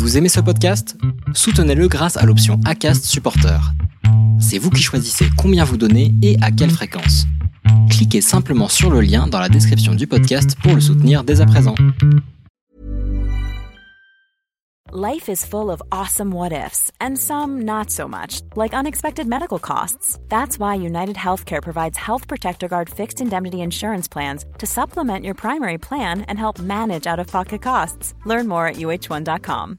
Vous aimez ce podcast? Soutenez-le grâce à l'option ACAST Supporter. C'est vous qui choisissez combien vous donnez et à quelle fréquence. Cliquez simplement sur le lien dans la description du podcast pour le soutenir dès à présent. Life is full of awesome what ifs and some not so much, like unexpected medical costs. That's why United Healthcare provides Health Protector Guard fixed indemnity insurance plans to supplement your primary plan and help manage out of pocket costs. Learn more at uh1.com.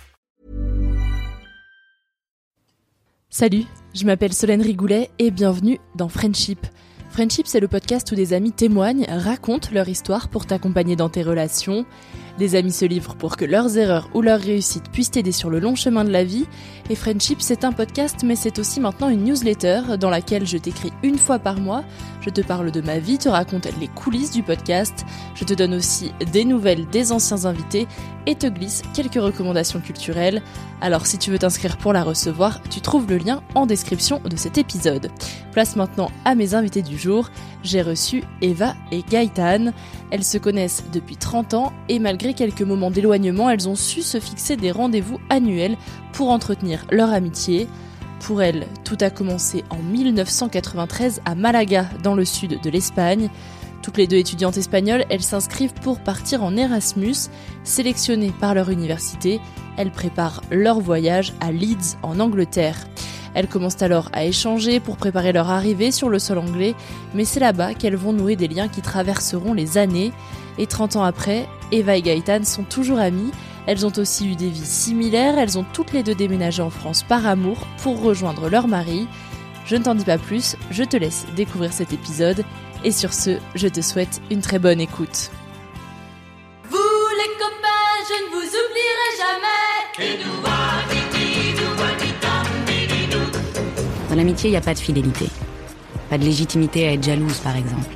Salut, je m'appelle Solène Rigoulet et bienvenue dans Friendship. Friendship, c'est le podcast où des amis témoignent, racontent leur histoire pour t'accompagner dans tes relations. Des amis se livrent pour que leurs erreurs ou leurs réussites puissent t'aider sur le long chemin de la vie. Et Friendship, c'est un podcast, mais c'est aussi maintenant une newsletter dans laquelle je t'écris une fois par mois. Je te parle de ma vie, te raconte les coulisses du podcast. Je te donne aussi des nouvelles des anciens invités et te glisse quelques recommandations culturelles. Alors si tu veux t'inscrire pour la recevoir, tu trouves le lien en description de cet épisode. Place maintenant à mes invités du jour. J'ai reçu Eva et Gaëtan. Elles se connaissent depuis 30 ans et malgré quelques moments d'éloignement, elles ont su se fixer des rendez-vous annuels pour entretenir leur amitié. Pour elles, tout a commencé en 1993 à Malaga, dans le sud de l'Espagne. Toutes les deux étudiantes espagnoles, elles s'inscrivent pour partir en Erasmus. Sélectionnées par leur université, elles préparent leur voyage à Leeds, en Angleterre. Elles commencent alors à échanger pour préparer leur arrivée sur le sol anglais, mais c'est là-bas qu'elles vont nouer des liens qui traverseront les années. Et 30 ans après, Eva et Gaëtan sont toujours amies. Elles ont aussi eu des vies similaires, elles ont toutes les deux déménagé en France par amour pour rejoindre leur mari. Je ne t'en dis pas plus, je te laisse découvrir cet épisode. Et sur ce, je te souhaite une très bonne écoute. Vous les copains, je ne vous oublierai jamais. Dans l'amitié, il n'y a pas de fidélité. Pas de légitimité à être jalouse, par exemple.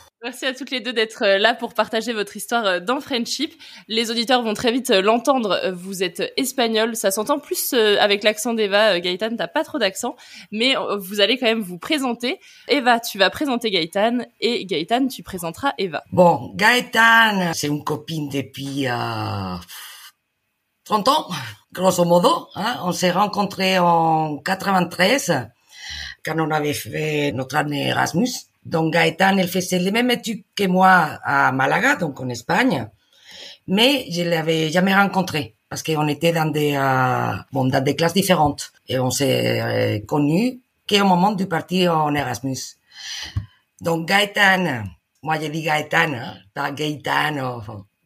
Merci à toutes les deux d'être euh, là pour partager votre histoire euh, dans Friendship. Les auditeurs vont très vite euh, l'entendre. Vous êtes espagnol, ça s'entend plus avec l'accent d'Eva. Gaëtan, t'as pas trop d'accent, mais vous allez quand même vous présenter. Eva, tu vas présenter Gaëtan et Gaëtan, tu présenteras Eva. Bon, Gaëtan, c'est une copine depuis euh, 30 ans, grosso modo. Hein. On s'est rencontrés en 93 quand on avait fait notre année Erasmus. Donc Gaëtan, elle faisait les mêmes études que moi à Malaga, donc en Espagne, mais je l'avais jamais rencontré parce qu'on était dans des euh, bon dans des classes différentes et on s'est euh, connus qu'au moment du parti en Erasmus. Donc Gaëtan, moi je dis Gaëtan, hein, pas Gaëtan.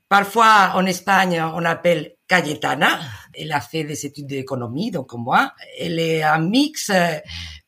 Parfois en Espagne on appelle Cayetana. Elle a fait des études d'économie, donc moi. Elle est un mix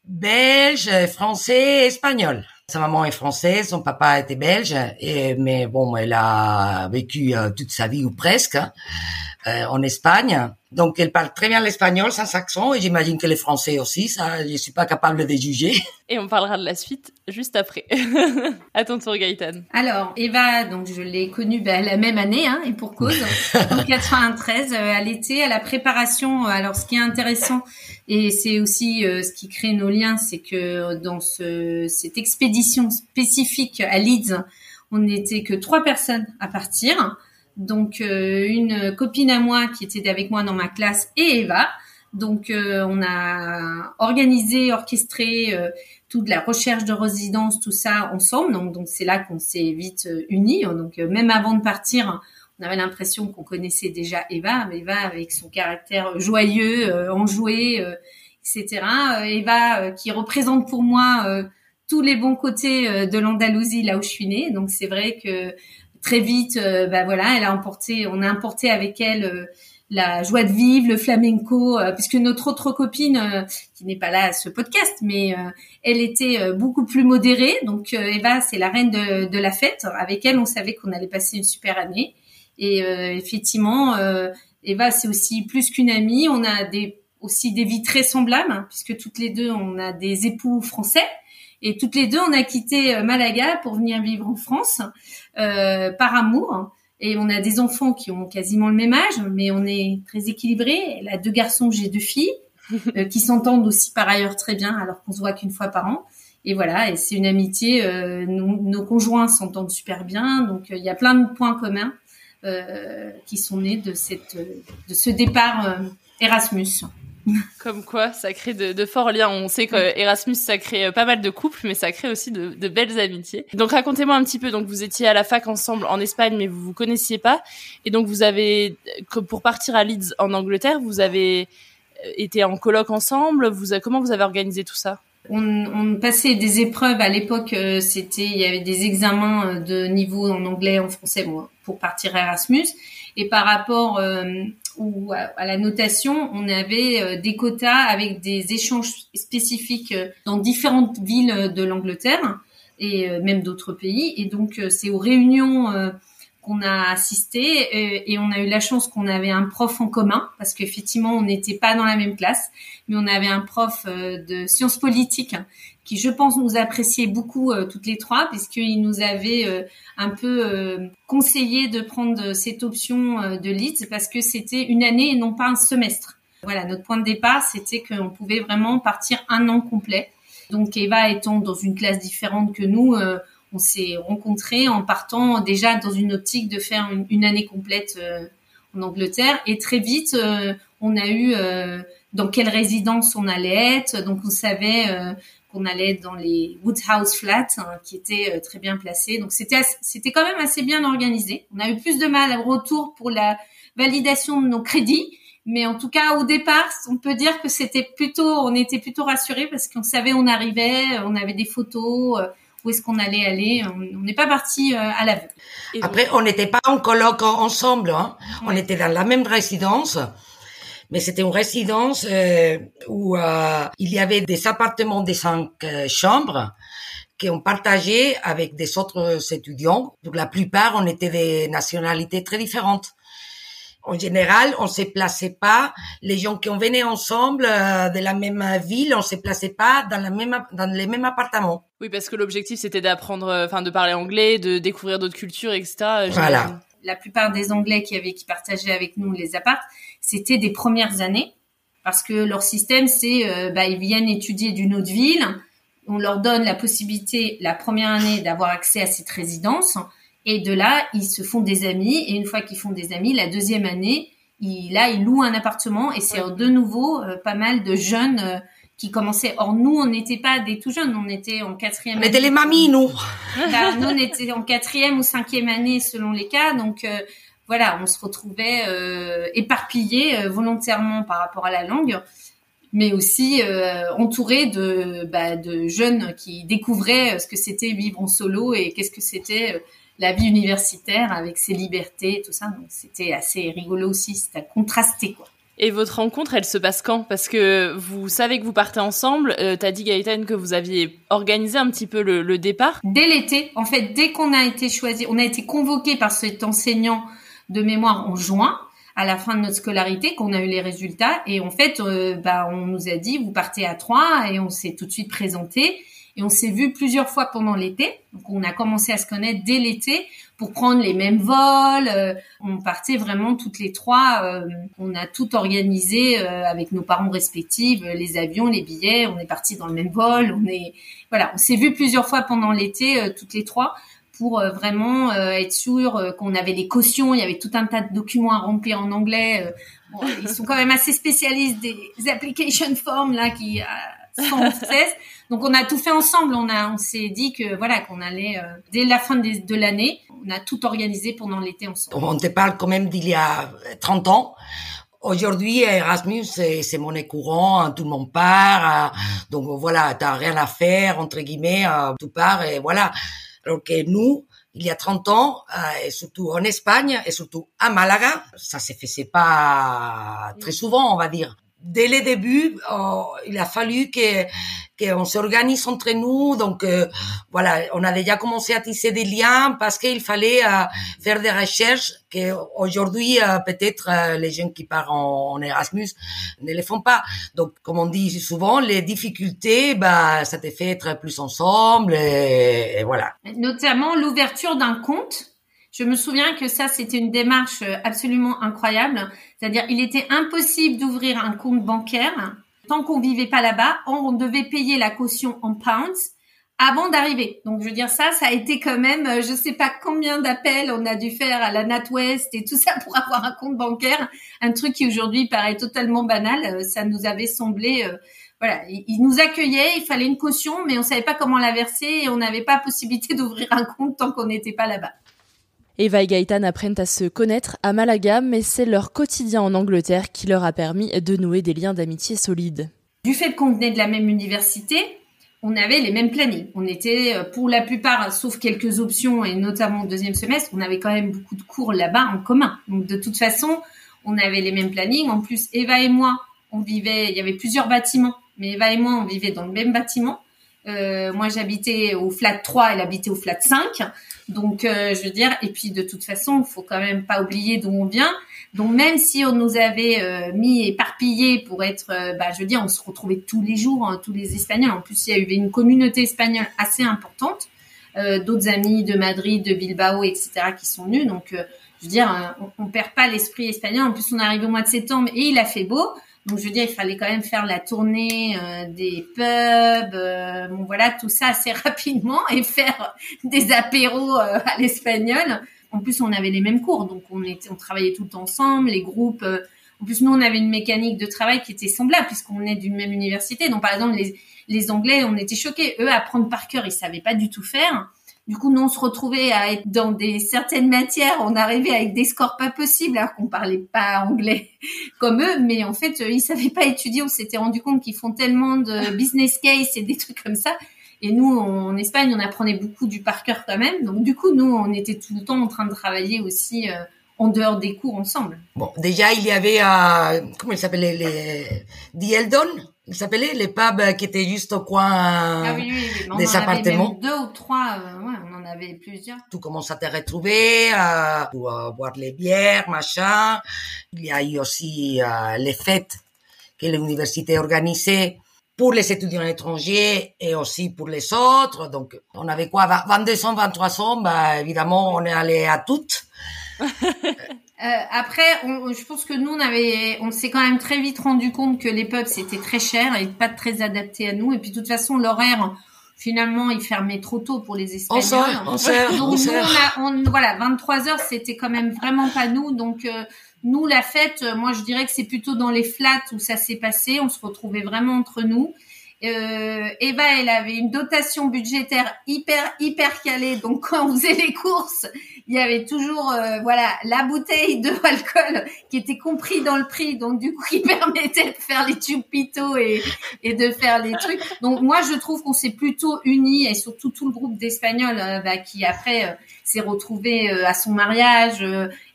belge, français, espagnol. Sa maman est française, son papa était belge, et, mais bon, elle a vécu euh, toute sa vie ou presque euh, en Espagne. Donc, elle parle très bien l'espagnol sans accent et j'imagine que le français aussi. Ça, je suis pas capable de juger. Et on parlera de la suite juste après. à ton tour, Gaëtan. Alors, Eva, donc je l'ai connue ben, la même année, hein, et pour cause, en 93, euh, à l'été, à la préparation. Alors, ce qui est intéressant, et c'est aussi euh, ce qui crée nos liens, c'est que dans ce, cette expédition spécifique à Leeds, on n'était que trois personnes à partir. Donc euh, une copine à moi qui était avec moi dans ma classe et Eva. Donc euh, on a organisé, orchestré euh, toute la recherche de résidence, tout ça ensemble. Donc c'est là qu'on s'est vite unis. Donc même avant de partir, on avait l'impression qu'on connaissait déjà Eva, Eva avec son caractère joyeux, enjoué, etc. Eva qui représente pour moi tous les bons côtés de l'Andalousie là où je suis née. Donc c'est vrai que très vite, euh, bah voilà, elle a emporté, on a importé avec elle euh, la joie de vivre, le flamenco, euh, puisque notre autre copine, qui n'est pas là à ce podcast, mais elle était beaucoup plus modérée. Donc Eva, c'est la reine de, de, la fête. Avec elle, on savait qu'on allait passer une super année. Et effectivement, Eva, c'est aussi plus qu'une amie. On a des, aussi des vies très semblables, hein, puisque toutes les deux, on a des époux français. Et toutes les deux, on a quitté euh, Malaga pour venir vivre en France euh, par amour. Et on a des enfants qui ont quasiment le même âge, mais on est très équilibrés. Elle a deux garçons, j'ai deux filles, euh, qui s'entendent aussi par ailleurs très bien, alors qu'on se voit qu'une fois par an. Et voilà, et c'est une amitié. Euh, nos, nos, conjoints s'entendent super bien, donc il y a plein de points communs qui sont nés de cette, de ce départ Erasmus. Comme quoi, ça crée de, de, forts liens. On sait que Erasmus, ça crée euh, pas mal de couples, mais ça crée aussi de, de belles amitiés. Donc racontez-moi un petit peu. Donc vous étiez à la fac ensemble en Espagne, mais vous vous connaissiez pas. Et donc vous avez, pour partir à Leeds en Angleterre, vous avez euh, été en colloque ensemble. Vous, comment vous avez organisé tout ça? On, on, passait des épreuves à l'époque. Euh, c'était, il y avait des examens de niveau en anglais, en français, pour partir à Erasmus. Et par rapport ou à, la notation, on avait euh, des quotas avec des échanges spécifiques euh, dans différentes villes de l'Angleterre et euh, même d'autres pays. Et donc, c'est aux réunions qu'on a assisté et, on a eu la chance qu'on avait un prof en commun parce qu'effectivement, on n'était pas dans la même classe, mais on avait un prof de sciences politiques qui, je pense, nous appréciait beaucoup euh, toutes les trois, puisqu'il nous avait euh, un peu euh, conseillé de prendre cette option de Leeds parce que c'était une année et non pas un semestre. Voilà, notre point de départ, c'était qu'on pouvait vraiment partir un an complet. Donc Eva étant dans une classe différente que nous, on s'est rencontrés en partant déjà dans une optique de faire une, année complète en Angleterre. Et très vite, on a eu dans quelle résidence on allait être. Donc on savait qu'on allait dans les Woodhouse Flats, hein, qui étaient euh, très bien placés. Donc c'était c'était quand même assez bien organisé. On a eu plus de mal au retour pour la validation de nos crédits, mais en tout cas au départ, on peut dire que c'était plutôt, on était plutôt rassurés parce qu'on savait on arrivait, on avait des photos. Où est-ce qu'on allait aller On n'est pas parti euh, à l'aveugle. Après, on n'était pas en colloque ensemble. Hein. On était dans la même résidence mais c'était une résidence euh, où euh, il y avait des appartements de cinq euh, chambres qu'on partageait avec des autres étudiants. Pour la plupart, on était des nationalités très différentes. En général, on se plaçait pas, les gens qui ont venaient ensemble euh, de la même ville, on se plaçait pas dans la même, dans les mêmes appartements. Oui, parce que l'objectif c'était d'apprendre, euh, enfin de parler anglais, de découvrir d'autres cultures, etc. Voilà la plupart des Anglais qui avaient qui partageaient avec nous les apparts, c'était des premières années parce que leur système c'est euh, bah, ils viennent étudier d'une autre ville, on leur donne la possibilité la première année d'avoir accès à cette résidence et de là ils se font des amis et une fois qu'ils font des amis la deuxième année là ils louent un appartement et c'est de nouveau euh, pas mal de jeunes euh, qui commençaient. Or, nous, on n'était pas des tout jeunes, on était en quatrième. On était les mamies, nous. Bah, nous, on était en quatrième ou cinquième année selon les cas. Donc, euh, voilà, on se retrouvait éparpillés volontairement par rapport à la langue, mais aussi euh, de, bah, de jeunes qui découvraient ce que c'était vivre en solo et qu'est-ce que c'était la vie universitaire avec ses libertés et tout ça. Donc, c'était assez rigolo aussi, c'était contrasté, quoi. Et votre rencontre, elle se passe quand? Parce que vous savez que vous partez ensemble. Euh, T'as dit Gaëtan que vous aviez organisé un petit peu le, le départ. Dès l'été, en fait, dès qu'on a été choisi, on a été convoqué par cet enseignant de mémoire en juin. à la fin de notre scolarité qu'on a eu les résultats et en fait euh, bah on nous a dit vous partez à Troyes et on s'est tout de suite présenté et on s'est vu plusieurs fois pendant l'été donc on a commencé à se connaître dès l'été pour prendre les mêmes vols euh, on partait vraiment toutes les trois euh, on a tout organisé avec nos parents respectifs les avions les billets on est parti dans le même vol on est voilà on s'est vu plusieurs fois pendant l'été toutes les trois pour euh, vraiment euh, être sûr euh, qu'on avait les cautions. Il y avait tout un tas de documents à remplir en anglais. Bon, ils sont quand même assez spécialistes des application forms là qui sont en français. Donc on a tout fait ensemble. On a, on s'est dit que voilà qu'on allait dès la fin de, l'année, on a tout organisé pendant l'été ensemble. On te parle quand même d'il y a 30 ans. Aujourd'hui, Erasmus, c'est monnaie courante, tout le monde part. Donc voilà, t'as rien à faire, entre guillemets, tout part et voilà. Alors que nous, il y a 30 ans, euh, et surtout en Espagne, et surtout à Malaga, ça se faisait pas très souvent, on va dire dès le début, oh, il a fallu que qu'on s'organise entre nous. Donc euh, voilà, on a déjà commencé à tisser des liens parce qu'il fallait euh, faire des recherches que aujourd'hui euh, peut-être les gens qui partent en, Erasmus ne les font pas. Donc comme on dit souvent, les difficultés, bah ça te fait être plus ensemble et voilà. Notamment l'ouverture d'un compte je me souviens que ça, c'était une démarche euh, absolument incroyable. C'est-à-dire, il était impossible d'ouvrir un compte bancaire tant qu'on vivait pas là-bas. On devait payer la caution en pounds avant d'arriver. Donc, je veux dire, ça, ça a été quand même, euh, je sais pas combien d'appels on a dû faire à la NatWest et tout ça pour avoir un compte bancaire. Un truc qui aujourd'hui paraît totalement banal. Euh, ça nous avait semblé, voilà, ils nous accueillaient, il fallait une caution, mais on savait pas comment la verser et on n'avait pas possibilité d'ouvrir un compte tant qu'on n'était pas là-bas. Eva et Gaëtan apprennent à se connaître à Malaga, mais c'est leur quotidien en Angleterre qui leur a permis de nouer des liens d'amitié solides. Du fait qu'on venait de la même université, on avait les mêmes plannings. On était, euh, pour la plupart, sauf quelques options, et notamment au deuxième semestre, on avait quand même beaucoup de cours là-bas en commun. Donc, de toute façon, on avait les mêmes plannings. En plus, Eva et moi, on vivait, il y avait plusieurs bâtiments, mais Eva et moi, on vivait dans le même bâtiment. Euh, moi, j'habitais au flat 3, elle habitait au flat 5. Donc, euh, je veux dire, et puis de toute façon, faut quand même pas oublier d'où on vient. Donc, même si on nous avait euh, mis éparpillés pour être, euh, bah, je veux dire, on se retrouvait tous les jours, hein, tous les Espagnols. En plus, il y a eu une communauté espagnole assez importante, d'autres amis de Madrid, de Bilbao, etc., qui sont venus. Donc, je veux dire, on, on perd pas l'esprit espagnol. En plus, on arrive au mois de septembre et il a fait beau. Donc je veux dire, il fallait quand même faire la tournée euh, des pubs, euh, bon voilà, tout ça assez rapidement et faire des apéros euh, à l'espagnol. En plus, on avait les mêmes cours, donc on était, on travaillait tout ensemble, les groupes. en plus, nous, on avait une mécanique de travail qui était semblable puisqu'on est d'une même université. Donc par exemple, les, les Anglais, on était choqués. Eux, apprendre par cœur, ils savaient pas du tout faire. Du coup, nous, on se retrouvait à être dans des certaines matières, on arrivait avec des scores pas possibles, alors qu'on parlait pas anglais comme eux, mais en fait, ils savaient pas étudier. On s'était rendu compte qu'ils font tellement de business case et des trucs comme ça. Et nous, en Espagne, on apprenait beaucoup du par cœur quand même. Donc, du coup, nous, on était tout le temps en train de travailler aussi euh, en dehors des cours ensemble. Bon, déjà, il y avait, euh, comment il s'appelait, les, The Il s'appelait les pubs qui étaient juste au coin ah oui, oui, des appartements. deux ou trois, euh, ouais, on en avait plusieurs. Tout commence à te retrouver, euh, pour euh, boire les bières, machin. Il y a eu aussi euh, les fêtes que l'université organisait pour les étudiants étrangers et aussi pour les autres. Donc, on avait quoi, 22 ans, 23 ans, bah, évidemment, on est allé à toutes. Euh, après, on, je pense que nous, on avait, on s'est quand même très vite rendu compte que les pubs c'était très cher et pas très adapté à nous. Et puis de toute façon, l'horaire, finalement, il fermait trop tôt pour les Espagnols. On sert, on Donc nous, on a, voilà, 23 heures, c'était quand même vraiment pas nous. Donc euh, nous, la fête, moi, je dirais que c'est plutôt dans les flats où ça s'est passé. On se retrouvait vraiment entre nous. Euh, Eva, elle avait une dotation budgétaire hyper hyper calée, donc quand on faisait les courses, il y avait toujours euh, voilà la bouteille de alcool qui était compris dans le prix, donc du coup qui permettait de faire les chupitos et et de faire les trucs. Donc moi je trouve qu'on s'est plutôt unis et surtout tout le groupe d'Espagnols euh, bah, qui après euh, s'est retrouvé à son mariage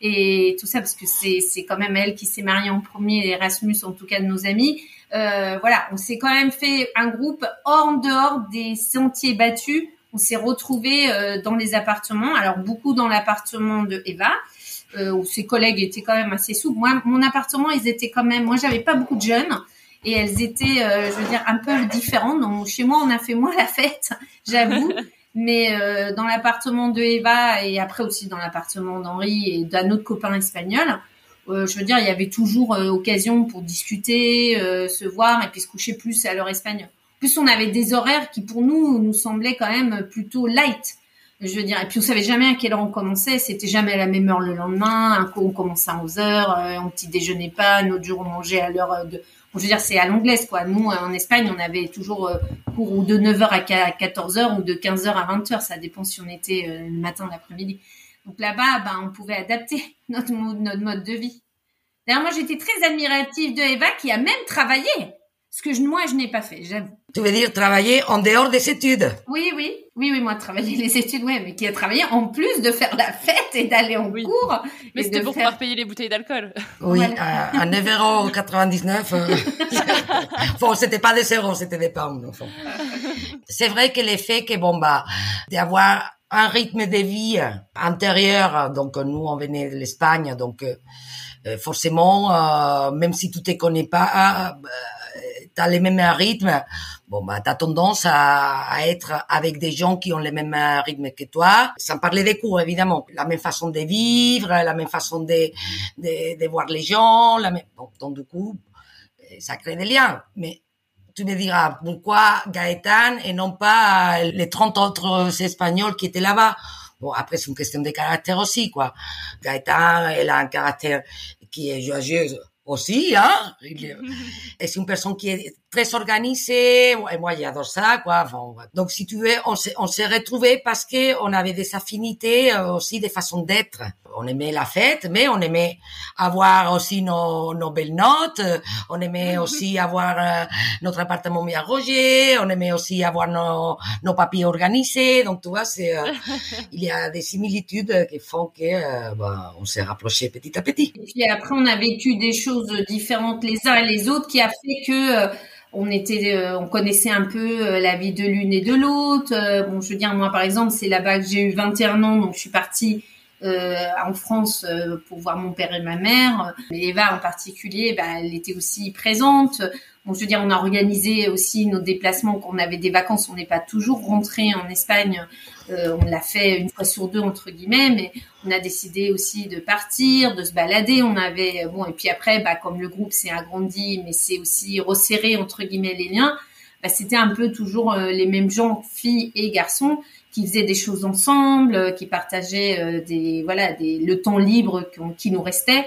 et tout ça parce que c'est c'est quand même elle qui s'est mariée en premier, Erasmus en tout cas de nos amis. Euh, voilà, on s'est quand même fait un groupe hors dehors des sentiers battus. On s'est retrouvés euh, dans les appartements. Alors beaucoup dans l'appartement de Eva euh, où ses collègues étaient quand même assez souples. Moi, mon appartement, ils étaient quand même. Moi, j'avais pas beaucoup de jeunes et elles étaient, euh, je veux dire, un peu différentes. Donc, chez moi, on a fait moins la fête, j'avoue. Mais euh, dans l'appartement de Eva et après aussi dans l'appartement d'Henri et d'un autre copain espagnol, euh, je veux dire, il y avait toujours euh, occasion pour discuter, se voir et puis se coucher plus à l'heure espagnole. Plus, on avait des horaires qui pour nous nous semblaient quand même plutôt light. Je veux dire, et puis on savait jamais à quelle heure on commençait. C'était jamais à la même heure le lendemain. Un coup on commençait à 11 heures, euh, on petit déjeunait pas. Un autre jour on mangeait à l'heure de. Bon, je veux dire, c'est à l'anglaise quoi. Nous en Espagne, on avait toujours euh, cours ou de 9h à 14h ou de 15h à 20h. Ça dépend si on était euh, le matin, l'après-midi. Donc là-bas, ben, on pouvait adapter notre mode, notre mode de vie. D'ailleurs, moi, j'étais très admirative de Eva qui a même travaillé. Ce que je, moi, je n'ai pas fait, j'avoue. Tu veux dire travailler en dehors des études? Oui, oui, oui, oui, moi, travailler les études, ouais, mais qui a travaillé en plus de faire la fête et d'aller en cours. Mais c'était de pour faire- pouvoir payer les bouteilles d'alcool. Oui, à, à 9,99€. euh, bon, c'était pas des euros, c'était des pounds. enfin. C'est vrai que l'effet que, bon, bah, d'avoir un rythme de vie antérieur, donc nous, on venait de l'Espagne, donc euh, euh, forcément, euh, même si tu te connais pas, t'as les mêmes rythmes, bon, bah, t'as tendance à, à être avec des gens qui ont le même rythme que toi, sans parler des cours, évidemment. La même façon de vivre, la même façon de, de, de voir les gens, la même, bon, donc du coup, euh, ça crée des liens. Mais tu me diras, pourquoi Gaëtan et non pas les 30 autres Espagnols qui étaient là-bas? Bon, après, c'est une question de caractère aussi, quoi. Gaëtan, elle a un caractère qui est joyeuse aussi, hein. Et c'est une personne qui est très organisée. Et moi, j'adore ça, quoi. Enfin, donc, si tu veux, on s'est, on s'est retrouvés parce que on avait des affinités euh, aussi, des façons d'être. On aimait la fête, mais on aimait avoir aussi nos, nos belles notes. On aimait aussi avoir euh, notre appartement bien rangé. On aimait aussi avoir nos, nos papiers organisés. Donc, tu vois, c'est, euh, il y a des similitudes qui font que, euh, ben, on s'est rapprochés petit à petit. Et puis après, on a vécu des choses différentes les uns et les autres qui a fait que euh, on était, euh, on connaissait un peu euh, la vie de l'une et de l'autre. Euh, bon, je veux dire, moi, par exemple, c'est là-bas que j'ai eu 21 ans, donc je suis partie en France euh, pour voir mon père et ma mère. Et Eva en particulier, bah, elle était aussi présente. Bon, je veux dire, on a organisé aussi nos déplacements quand on avait des vacances. On n'est pas toujours rentré en Espagne. Euh, on l'a fait une fois sur deux entre guillemets, mais on a décidé aussi de partir, de se balader. On avait bon et puis après, bah, comme le groupe s'est agrandi, mais c'est aussi resserré entre guillemets les liens. Bah, c'était un peu toujours euh, les mêmes gens, filles et garçons, qui faisaient des choses ensemble, euh, qui partageaient euh, des voilà des, le temps libre qui nous restait.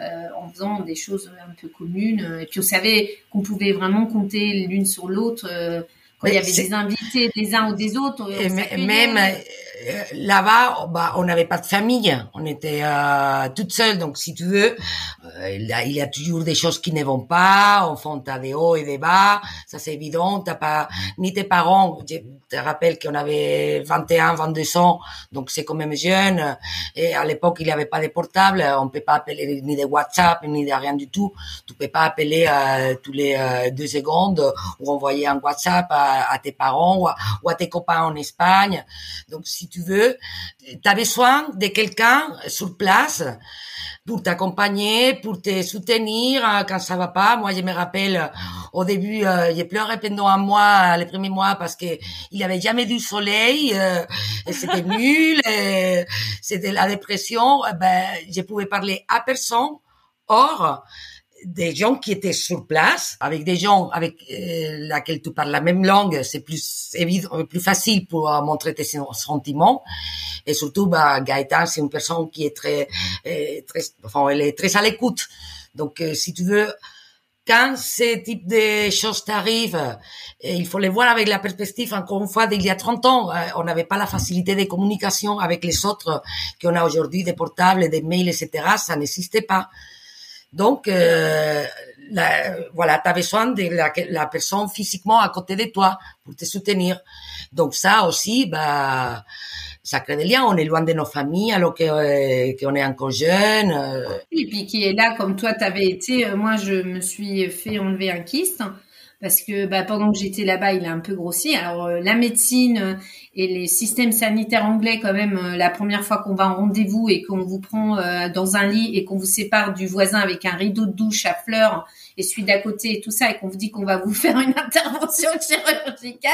euh, en faisant des choses un peu communes. Euh, Et puis on savait qu'on pouvait vraiment compter l'une sur l'autre. euh, quand Mais il y avait des invités des uns ou des autres, Et même euh, là-bas, bah, on n'avait pas de famille, on était euh, toute seule. Donc, si tu veux, euh, il, y a, il y a toujours des choses qui ne vont pas. Enfin, t'as des hauts et des bas, ça c'est évident. T'as pas ni tes parents. Te rappelle qu'on avait 21, 22 ans, donc c'est quand même jeune. Et à l'époque, il n'y avait pas de portable. On peut pas appeler ni de WhatsApp ni de rien du tout. Tu peux pas appeler euh, tous les euh, deux secondes ou envoyer un WhatsApp à, tes parents ou à, ou à tes copains en Espagne. Donc, si tu veux, tu as besoin de quelqu'un sur place pour t'accompagner, pour te soutenir euh, quand ça va pas. Moi, je me rappelle, euh, au début, euh, j'ai pleuré pendant un mois, les premiers mois, parce que il avait jamais du soleil, euh, c'était nul, c'était la dépression. Eh Ben, je pouvais parler à personne. Or, des gens qui étaient sur place, avec des gens avec euh, laquelle tu parles la même langue, c'est plus évident, plus facile pour euh, montrer tes sen- sentiments. Et surtout, bah, Gaëtan, c'est une personne qui est très, euh, très, enfin, elle est très à l'écoute. Donc, euh, si tu veux, quand ce type de choses t'arrivent, il faut les voir avec la perspective, encore une fois, d'il y a 30 ans, euh, on n'avait pas la facilité de communication avec les autres qu'on a aujourd'hui, des portables, des mails, etc. Ça n'existait pas. Donc, euh, la- voilà, tu as besoin de la, la personne physiquement à côté de toi pour te soutenir. Donc ça aussi, bah, ça crée des liens. On est loin de nos familles alors euh, qu'on est encore jeune. euh. Et puis qui est là comme toi t'avais été. Euh, Moi, je me suis fait enlever un kyste. Parce que bah, pendant que j'étais là-bas, il a un peu grossi. Alors euh, la médecine euh, et les systèmes sanitaires anglais, quand même, euh, la première fois qu'on va en rendez-vous et qu'on vous prend dans un lit et qu'on vous sépare du voisin avec un rideau de douche à fleurs et celui d'à côté et tout ça, et qu'on vous dit qu'on va vous faire une intervention chirurgicale,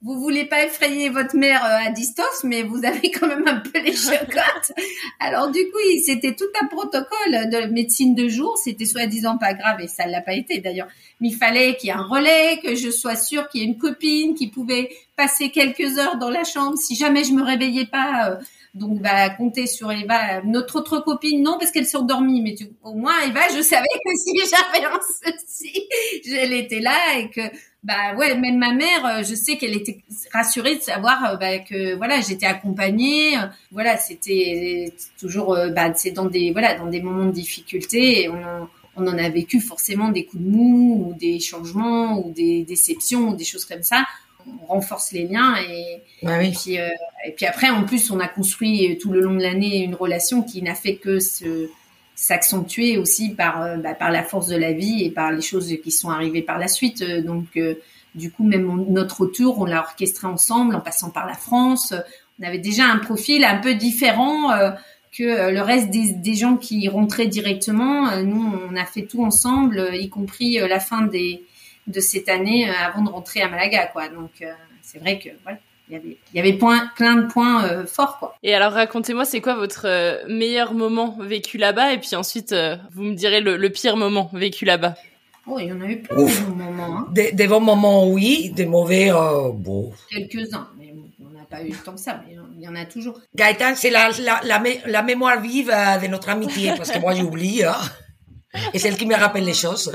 vous voulez pas effrayer votre mère à distance, mais vous avez quand même un peu les chocottes. Alors du coup, c'était tout un protocole de médecine de jour. C'était soi-disant pas grave et ça l'a pas été d'ailleurs. Mais il fallait qu'il y ait un relais, que je sois sûre qu'il y ait une copine qui pouvait passer quelques heures dans la chambre si jamais je me réveillais pas. Euh, donc, bah, compter sur Eva. Notre autre copine, non, parce qu'elle s'est endormie. Mais tu, au moins, Eva, je savais que si j'avais un souci, elle était là et que, bah, ouais, même ma mère, euh, je sais qu'elle était rassurée de savoir, euh, bah, que, voilà, j'étais accompagnée. Voilà, c'était toujours, bah, c'est dans des, voilà, dans des moments de difficulté. Et on, on en a vécu forcément des coups de mou ou des changements ou des déceptions ou des choses comme ça. On renforce les liens et, et, puis, euh, et puis après, en plus, on a construit tout le long de l'année une relation qui n'a fait que s'accentuer aussi par, euh, bah, par la force de la vie et par les choses qui sont arrivées par la suite. Donc, euh, du coup, même notre retour, on l'a orchestré ensemble en passant par la France. On avait déjà un profil un peu différent que euh, le reste des, gens qui rentraient directement. Euh, nous, on a fait tout ensemble, euh, y compris la fin des, de cette année avant de rentrer à Malaga, quoi. Donc, c'est vrai que voilà. Il y avait, il y avait point, plein de points forts, quoi. Et alors, racontez-moi, c'est quoi votre meilleur moment vécu là-bas? Et puis ensuite, vous me direz le, pire moment vécu là-bas. Oh, il y en a eu plein de moments. Hein. Des, bons moments, oui. Des mauvais, bon. Quelques-uns pas eu tant que ça, mais il y en a toujours. Gaëtan, c'est la, la, la, la, mémoire vive euh, de notre amitié, parce que moi j'oublie. Hein. Et c'est elle qui me rappelle les choses.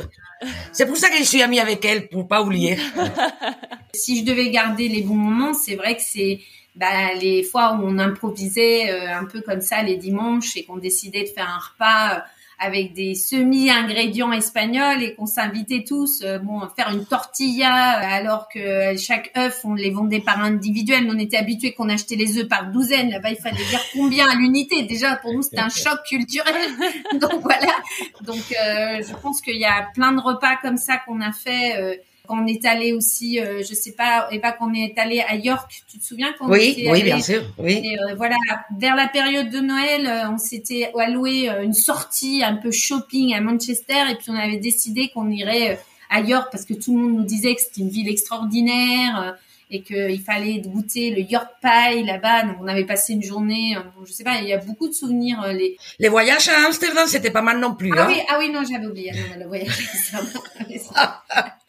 C'est pour ça que je suis amie avec elle, pour pas oublier. si je devais garder les bons moments, c'est vrai que c'est bah, les fois où on improvisait euh, un peu comme ça les dimanches et qu'on décidait de faire un repas euh, avec des semi-ingrédients espagnols et qu'on s'invitait tous, euh, bon, à faire une tortilla euh, alors que chaque œuf on les vendait par individuel. On était habitués qu'on achetait les œufs par douzaine. Là-bas, il fallait dire combien à l'unité. Déjà, pour nous, c'était un choc culturel. Donc voilà. Donc euh, je pense qu'il y a plein de repas comme ça qu'on a fait. Quand on est allé aussi, euh, je sais pas, et pas qu'on est allé à York, tu te souviens quand Oui, oui, bien sûr, oui. Et, euh, voilà, vers la période de Noël, euh, on s'était alloué une sortie un peu shopping à Manchester et puis on avait décidé qu'on irait à York parce que tout le monde nous disait que c'était une ville extraordinaire et qu'il fallait goûter le York Pie là-bas. Donc on avait passé une journée, je sais pas, il y a beaucoup de souvenirs. Les, les voyages à Amsterdam, c'était pas mal non plus. Ah hein. oui, ah oui, non, j'avais oublié. Non, le voyage à Amsterdam.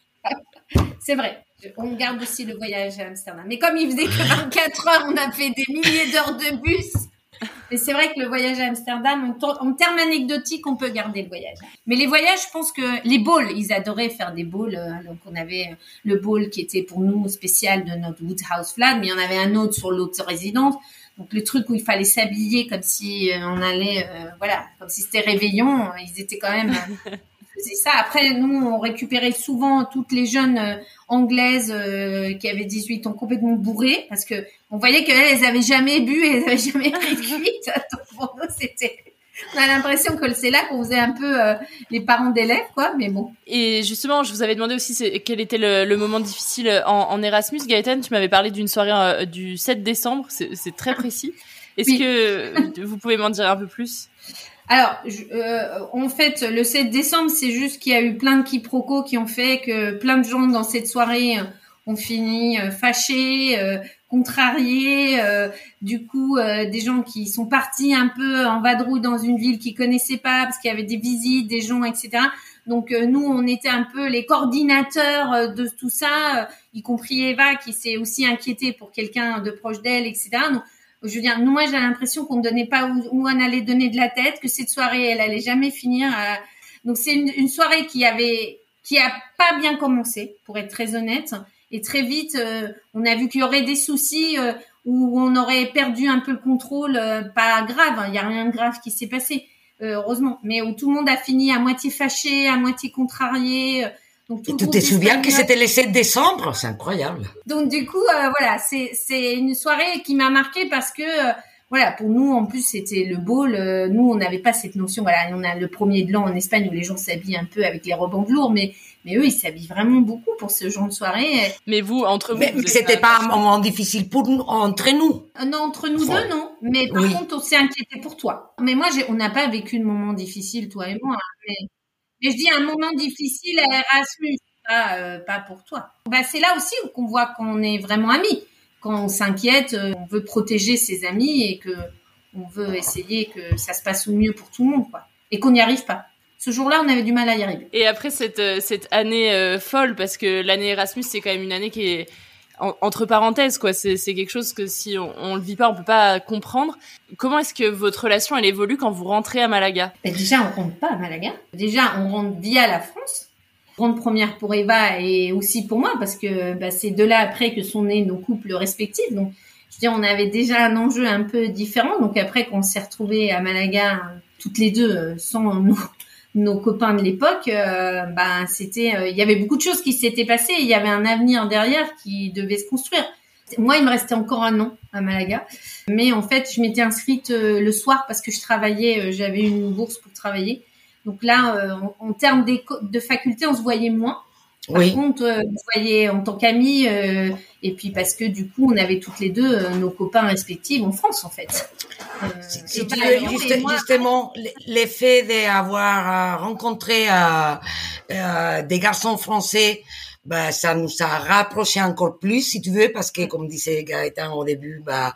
C'est vrai. On garde aussi le voyage à Amsterdam. Mais comme il faisait que 24 heures, on a fait des milliers d'heures de bus. Et c'est vrai que le voyage à Amsterdam, en, termes anecdotiques, on peut garder le voyage. Mais les voyages, je pense que les balls, ils adoraient faire des balls. Euh, donc on avait euh, le ball qui était pour nous spécial de notre Woodhouse Flat, mais il y en avait un autre sur l'autre résidence. Donc le truc où il fallait s'habiller comme si euh, on allait, voilà, comme si c'était réveillon. Ils étaient quand même c'est ça. Après, nous, on récupérait souvent toutes les jeunes euh, anglaises euh, qui avaient 18 ans complètement bourrées parce que on voyait qu'elles, elles avaient jamais bu et elles avaient jamais pris de cuite. pour nous, c'était on a l'impression que c'est là qu'on faisait un peu euh, les parents d'élèves, quoi, mais bon. Et justement, je vous avais demandé aussi quel était le, moment difficile en, Erasmus. Gaëtan, tu m'avais parlé d'une soirée du 7 décembre, c'est très précis. Est-ce que vous pouvez m'en dire un peu plus? Alors, euh, en fait, le 7 décembre, c'est juste qu'il y a eu plein de quiproquos qui ont fait que plein de gens dans cette soirée ont fini euh, fâchés, euh, contrariés. Euh, du coup, des gens qui sont partis un peu en vadrouille dans une ville qu'ils connaissaient pas parce qu'il y avait des visites, des gens, etc. Donc nous, on était un peu les coordinateurs de tout ça, y compris Eva qui s'est aussi inquiétée pour quelqu'un de proche d'elle, etc. je veux dire, moi, j'ai l'impression qu'on ne donnait pas où, on allait donner de la tête, que cette soirée, elle allait jamais finir. Donc, c'est une, soirée qui avait, qui a pas bien commencé, pour être très honnête. Et très vite, euh, on a vu qu'il y aurait des soucis euh, où on aurait perdu un peu le contrôle. Euh, pas grave, hein, il y a rien de grave qui s'est passé, heureusement. Mais où tout le monde a fini à moitié fâché, à moitié contrarié. Donc, tout, tu te souviens que c'était le 7 décembre? C'est incroyable. Donc du coup, euh, voilà, c'est c'est une soirée qui m'a marqué parce que euh, voilà, pour nous, en plus, c'était le ball. euh, nous, on n'avait pas cette notion. Voilà, on a le premier de l'an en Espagne où les gens s'habillent un peu avec les robes en velours, mais mais eux, ils s'habillent vraiment beaucoup pour ce genre de soirée. Mais vous, entre vous, Mais, vous c'était pas un moment difficile pour nous, entre nous. Euh, Non, entre nous deux, non. Mais par Oui. contre, on s'est inquiété pour toi. Mais moi, j'ai- on n'a pas vécu de moment difficile, toi et moi. hein. Mais, mais je dis un moment difficile à Erasmus, pas, euh, pour toi. Bah, c'est là aussi qu'on voit qu'on est vraiment amis. Quand on s'inquiète, euh, on veut protéger ses amis et que on veut essayer que ça se passe au mieux pour tout le monde, quoi. Et qu'on n'y arrive pas. Ce jour-là, on avait du mal à y arriver. Et après cette, euh, cette année folle, parce que l'année Erasmus, c'est quand même une année qui est en- entre parenthèses, quoi. C'est quelque chose que si on, on le vit pas, on peut pas comprendre. Comment est-ce que votre relation, elle évolue quand vous rentrez à Malaga? Ben, déjà, on rentre pas à Malaga. Déjà, on rentre via la France. Grande première pour Eva et aussi pour moi, parce que bah, c'est de là après que sont nés nos couples respectifs. Donc, je veux dire, on avait déjà un enjeu un peu différent. Donc après, quand on s'est retrouvés à Malaga, toutes les deux, euh, sans nos, nos copains de l'époque, euh, ben c'était, euh, il y avait beaucoup de choses qui s'étaient passées. Il y avait un avenir derrière qui devait se construire. Moi, il me restait encore un an à Malaga, mais en fait, je m'étais inscrite euh, le soir parce que je travaillais, j'avais une bourse pour travailler. Donc là, en, en termes de faculté, on se voyait moins. Par Oui. contre, on se voyait en tant qu'amis, et puis parce que du coup, on avait toutes les deux euh, nos copains respectifs en France, en fait. Euh, Si et tu par veux, exemple, juste- et moi- justement, l'effet d'avoir euh, rencontré euh, euh, des garçons français, bah, ça nous a rapproché encore plus, si tu veux, parce que, comme disait Gaëtan au début, bah,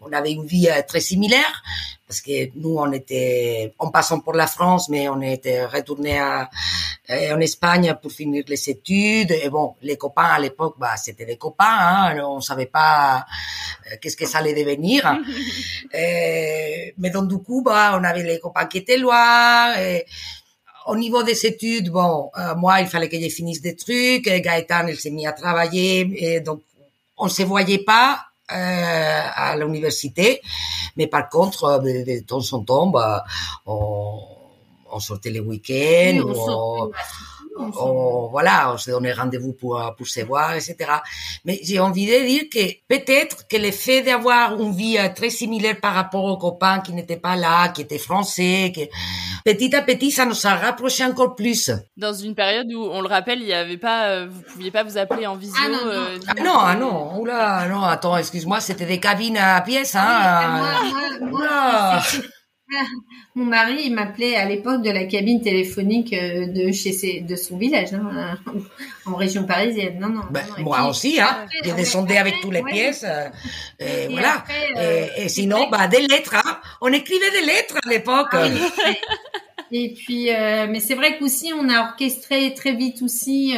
on avait une vie euh, très similaire, parce que nous, on était, en passant pour la France, mais on était retourné à, euh, en Espagne pour finir les études. Et bon, les copains à l'époque, bah, c'était des copains, hein, on savait pas euh, qu'est-ce que ça allait devenir. Euh, mais donc, du coup, bah, on avait les copains qui étaient loin. Et au niveau des études, bon, euh, moi, il fallait que je finisse des trucs. Et Gaëtan, il s'est mis à travailler. Et donc, on se voyait pas euh, à l'université. Mais par contre, euh, de, de temps en temps, bah, on, on sortait les week-ends. Oui, on voilà, on se donnait rendez-vous pour, pour se voir, etc. Mais j'ai envie de dire que peut-être que le fait d'avoir une vie très similaire par rapport aux copains qui n'étaient pas là, qui étaient français, que petit à petit, ça nous a rapprochés encore plus. Dans une période où, on le rappelle, il y avait pas, euh, vous pouviez pas vous appeler en visio. Ah, non, non. euh, Ah non, ah non, oula, non, attends, excuse-moi, c'était des cabines à pièces, hein. Ah, moi, moi, moi, Oula. Mon mari, il m'appelait à l'époque de la cabine téléphonique euh, de chez ses, de son village, hein, en région parisienne. Non, non. Ben, non, moi puis, aussi, hein. après, Je descendais avec toutes les ouais. pièces. euh, et, Et voilà. après, euh, et, et sinon, bah, des lettres, hein. On écrivait des lettres à l'époque. Ah. Et puis, euh, mais c'est vrai qu'aussi, on a orchestré très vite aussi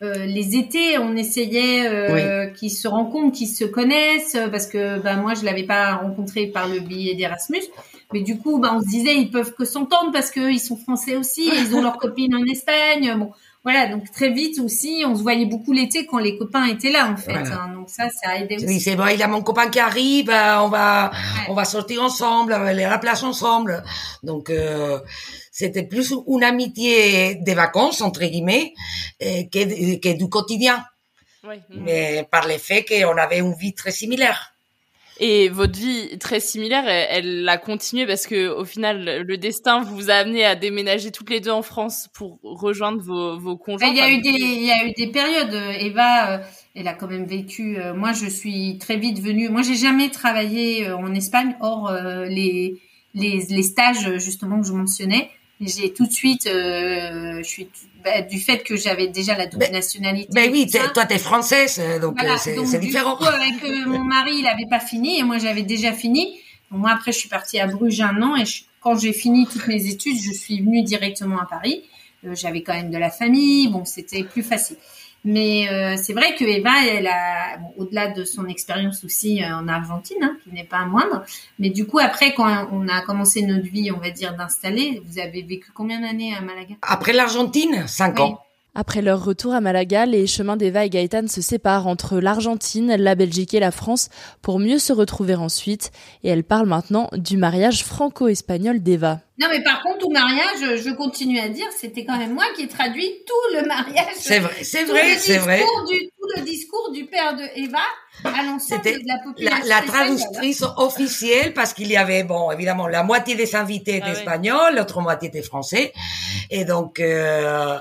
les étés. On essayait qu'ils se rencontrent, qu'ils se connaissent, parce que bah, moi, je l'avais pas rencontré par le biais d'Erasmus. Mais du coup, bah, on se disait, ils peuvent que s'entendre parce que ils sont français aussi, et ils ont leurs copines en Espagne. Bon, voilà. Donc très vite aussi, on se voyait beaucoup l'été quand les copains étaient là, en fait. Voilà. hein. donc ça, ça a aidé Oui, aussi. c'est bon, il y a mon copain qui arrive, euh, on va, on va sortir ensemble, on va aller à la plage ensemble. Donc, euh, c'était plus une amitié des vacances, entre guillemets, euh, que, que du quotidien. Ouais. Mais par le fait qu'on avait une vie très similaire. Et votre vie très similaire, elle, elle a continué parce que au final, le destin vous a amené à déménager toutes les deux en France pour rejoindre vos, vos conjoints. Il y a Enfin, eu des, il y a eu des périodes. Eva, euh, elle a quand même vécu. euh, moi, je suis très vite venue. Moi, j'ai jamais travaillé euh, en Espagne, hors les, les les stages justement que je mentionnais. J'ai tout de suite, euh, je suis bah, du fait que j'avais déjà la double nationalité. Ben oui, t'es- toi, t'es française, euh, donc Voilà, euh, c'est du différent. coup, avec euh, mon mari, il avait pas fini et moi j'avais déjà fini. Donc, moi après, je suis partie à Bruges un an et je- quand j'ai fini toutes mes études, je suis venue directement à Paris. Euh, j'avais quand même de la famille, bon, c'était plus facile. Mais euh, c'est vrai que Eva, elle a, bon, au-delà de son expérience aussi euh, en Argentine, hein, qui n'est pas moindre, mais du coup après, quand on a commencé notre vie, on va dire d'installer, vous avez vécu combien d'années à Malaga? Après l'Argentine, cinq Oui. ans. Après leur retour à Malaga, les chemins d'Eva et Gaëtan se séparent entre l'Argentine, la Belgique et la France pour mieux se retrouver ensuite. Et elle parle maintenant du mariage franco-espagnol d'Eva. Non, mais par contre, au mariage, je continue à dire, c'était quand même moi qui ai traduit tout le mariage. C'est vrai, c'est vrai, c'est vrai. discours Du, tout le discours du père de Eva. À l'ensemble de la la, population. la espagnole. traductrice officielle parce qu'il y avait, bon, évidemment, la moitié des invités étaient Ah oui. espagnols, l'autre moitié étaient français. Et donc, euh,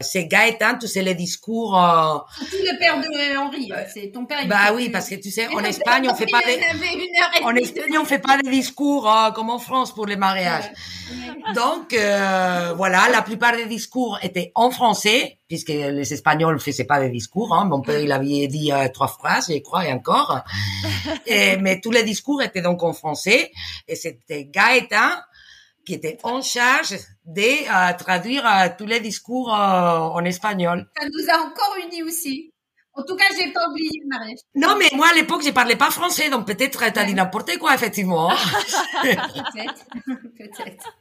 c'est Gaëtan, tu sais, les discours... euh, Surtout le père de Henri. euh, C'est ton père. bah était- oui, parce que tu sais, en Espagne, on fait pas des... En Espagne, on fait pas des discours euh, comme en France pour les mariages. Donc, euh, voilà, la plupart des discours étaient en français, puisque les Espagnols ne faisaient pas des discours. Hein. Mon père, il avait dit euh, trois phrases, je crois, et encore. Et, mais tous les discours étaient donc en français. Et c'était Gaëtan qui était en charge de euh, traduire euh, tous les discours euh, en espagnol. Ça nous a encore unis aussi. En tout cas, j'ai pas oublié le mariage. Non, mais moi, à l'époque, je parlais pas français, donc peut-être t'as dit n'importe quoi, effectivement. hein. Peut-être. Peut-être.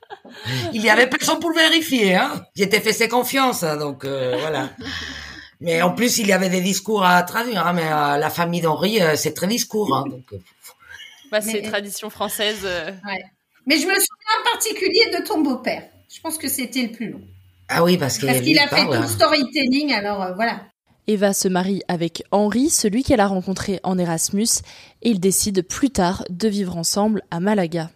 Il y avait personne pour vérifier, hein. J'étais fait ses confiance, hein, donc voilà. Mais en plus, il y avait des discours à traduire, hein, mais euh, la famille d'Henri, euh, c'est très discours. Hein, donc, euh, Bah, c'est Mais- tradition française. euh. Ouais. Mais je me souviens en particulier de ton beau-père. Je pense que c'était le plus long. ah oui, parce qu'il a fait tout le hein. storytelling, alors euh, voilà. Eva se marie avec Henri, celui qu'elle a rencontré en Erasmus, et ils décident plus tard de vivre ensemble à Malaga.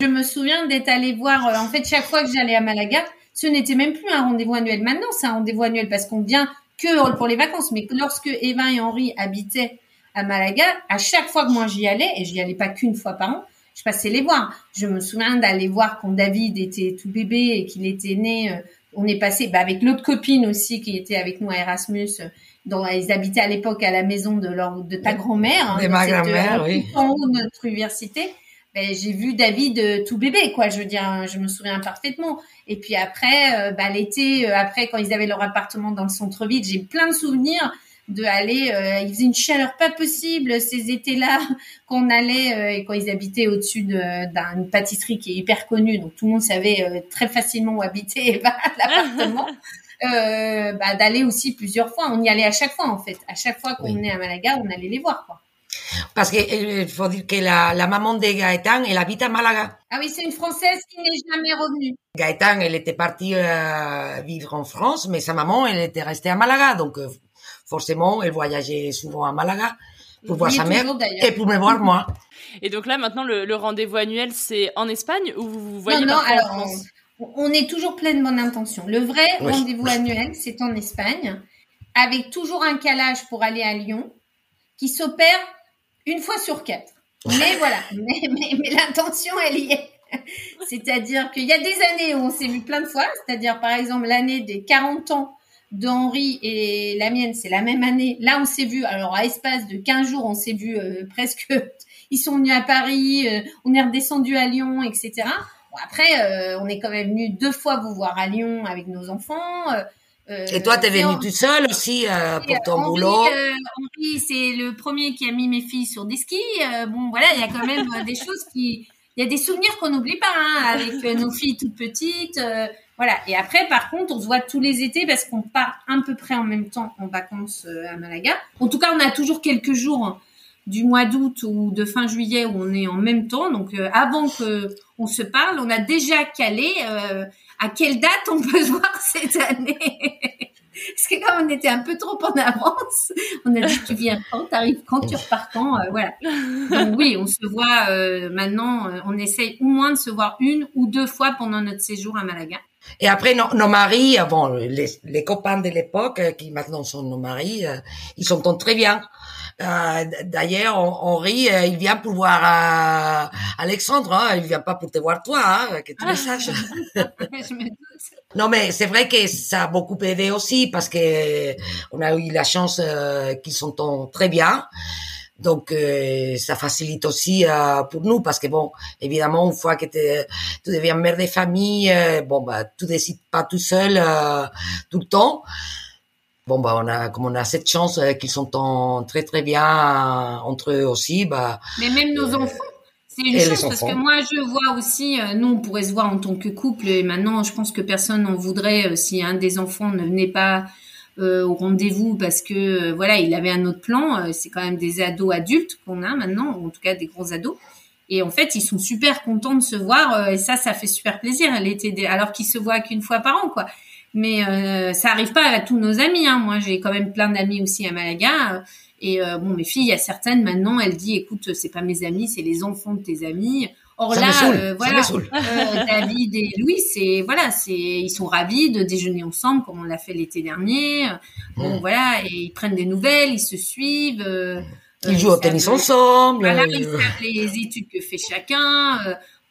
Je me souviens d'être allée voir, euh, en fait, chaque fois que j'allais à Malaga, ce n'était même plus un rendez-vous annuel. Maintenant, c'est un rendez-vous annuel parce qu'on vient que pour les vacances. Mais lorsque Eva et Henri habitaient à Malaga, à chaque fois que moi j'y allais, et j'y allais pas qu'une fois par an, je passais les voir. Je me souviens d'aller voir quand David était tout bébé et qu'il était né. euh, on est passé bah, avec l'autre copine aussi qui était avec nous à Erasmus. euh, dont ils habitaient à l'époque à la maison de leur de ta grand-mère, hein, De ma cette, grand-mère, euh, oui. en haut de notre université. Ben, j'ai vu David euh, tout bébé, quoi. Je veux dire, hein, je me souviens parfaitement. Et puis après, euh, bah, l'été, euh, après quand ils avaient leur appartement dans le centre-ville, j'ai plein de souvenirs de aller. euh, il faisait une chaleur pas possible ces étés-là qu'on allait euh, et quand ils habitaient au-dessus de- d'une pâtisserie qui est hyper connue, donc tout le monde savait euh, très facilement où habiter Eva, l'appartement. Euh, bah, d'aller aussi plusieurs fois. On y allait à chaque fois en fait. À chaque fois qu'on Oui. venait à Malaga, on allait les voir. Quoi. Parce qu'il faut dire que la, la maman de Gaëtan, elle habite à Malaga. Ah oui, c'est une Française qui n'est jamais revenue. Gaëtan, elle était partie euh, vivre en France, mais sa maman, elle était restée à Malaga. Donc, euh, forcément, elle voyageait souvent à Malaga pour voir sa mère et pour me voir moi. Et donc là, maintenant, le, le rendez-vous annuel, c'est en Espagne ou vous vous voyez non, non, alors France? on, on est toujours plein de bonne intention. Le vrai Oui. rendez-vous annuel, c'est en Espagne, avec toujours un calage pour aller à Lyon, qui s'opère une fois sur quatre. Mais voilà, mais, mais, mais l'intention, elle y est. C'est-à-dire qu'il y a des années où on s'est vu plein de fois, c'est-à-dire par exemple l'année des 40 ans d'Henri et la mienne, c'est la même année. Là, on s'est vu, alors à espace de 15 jours, on s'est vu euh, presque, ils sont venus à Paris, euh, on est redescendu à Lyon, etc. Bon, après, euh, on est quand même venu deux fois vous voir à Lyon avec nos enfants. Euh, euh, Et toi, t'es et venu on- toute seule aussi euh, pour euh, ton Henri, boulot? euh, Henri, c'est le premier qui a mis mes filles sur des skis. Euh, bon, voilà, il y a quand même euh, des choses qui, il y a des souvenirs qu'on n'oublie pas, hein, avec euh, nos filles toutes petites. euh, voilà. Et après, par contre, on se voit tous les étés parce qu'on part à peu près en même temps en vacances euh, à Malaga. En tout cas, on a toujours quelques jours du mois d'août ou de fin juillet où on est en même temps. Donc, euh, avant que on se parle, on a déjà calé euh, à quelle date on peut se voir cette année? Parce que comme on était un peu trop en avance, on a dit tu viens quand, t'arrives quand, tu repars quand, euh, voilà. Donc oui, on se voit euh, maintenant, euh, on essaye au moins de se voir une ou deux fois pendant notre séjour à Malaga. Et après, nos, maris, euh, bon, les, les copains de l'époque, euh, qui maintenant sont nos maris, euh, ils s'entendent très bien. Euh, D'ailleurs, Hen- Henri, euh, il vient pour voir euh, Alexandre, hein, il vient pas pour te voir toi, hein, que tu le saches. Me doute. Non, mais c'est vrai que ça a beaucoup aidé aussi parce que on a eu la chance qu'ils s'entendent très bien. Donc, euh, ça facilite aussi euh, pour nous parce que bon, évidemment, une fois que tu deviens mère de famille, euh, bon bah, tu décides pas tout seul tout le temps. Bon bah, on a comme on a cette chance euh, qu'ils s'entendent très très bien euh, entre eux aussi, bah. Mais même nos enfants, c'est une chose parce que moi je vois aussi, euh, nous on pourrait se voir en tant que couple et maintenant je pense que personne n'en voudrait euh, si un des enfants ne venait pas euh, au rendez-vous parce que euh, voilà il avait un autre plan. Euh, c'est quand même des ados adultes qu'on a maintenant, ou en tout cas des gros ados. Et en fait, ils sont super contents de se voir euh, et ça, ça fait super plaisir. Elle était alors qu'ils se voient qu'une fois par an, quoi. Mais euh, ça arrive pas à tous nos amis. Hein. Moi, j'ai quand même plein d'amis aussi à Malaga. Et euh, bon, mes filles, il y a certaines maintenant, elles disent, écoute, c'est pas mes amis, c'est les enfants de tes amis. Or Ça là, saoule, euh, voilà, euh, David et Louis, c'est voilà, c'est ils sont ravis de déjeuner ensemble comme on l'a fait l'été dernier. Bon Mm. voilà, et ils prennent des nouvelles, ils se suivent. euh, Ils euh, jouent au tennis ensemble. Voilà, euh, ils savent les études que fait chacun.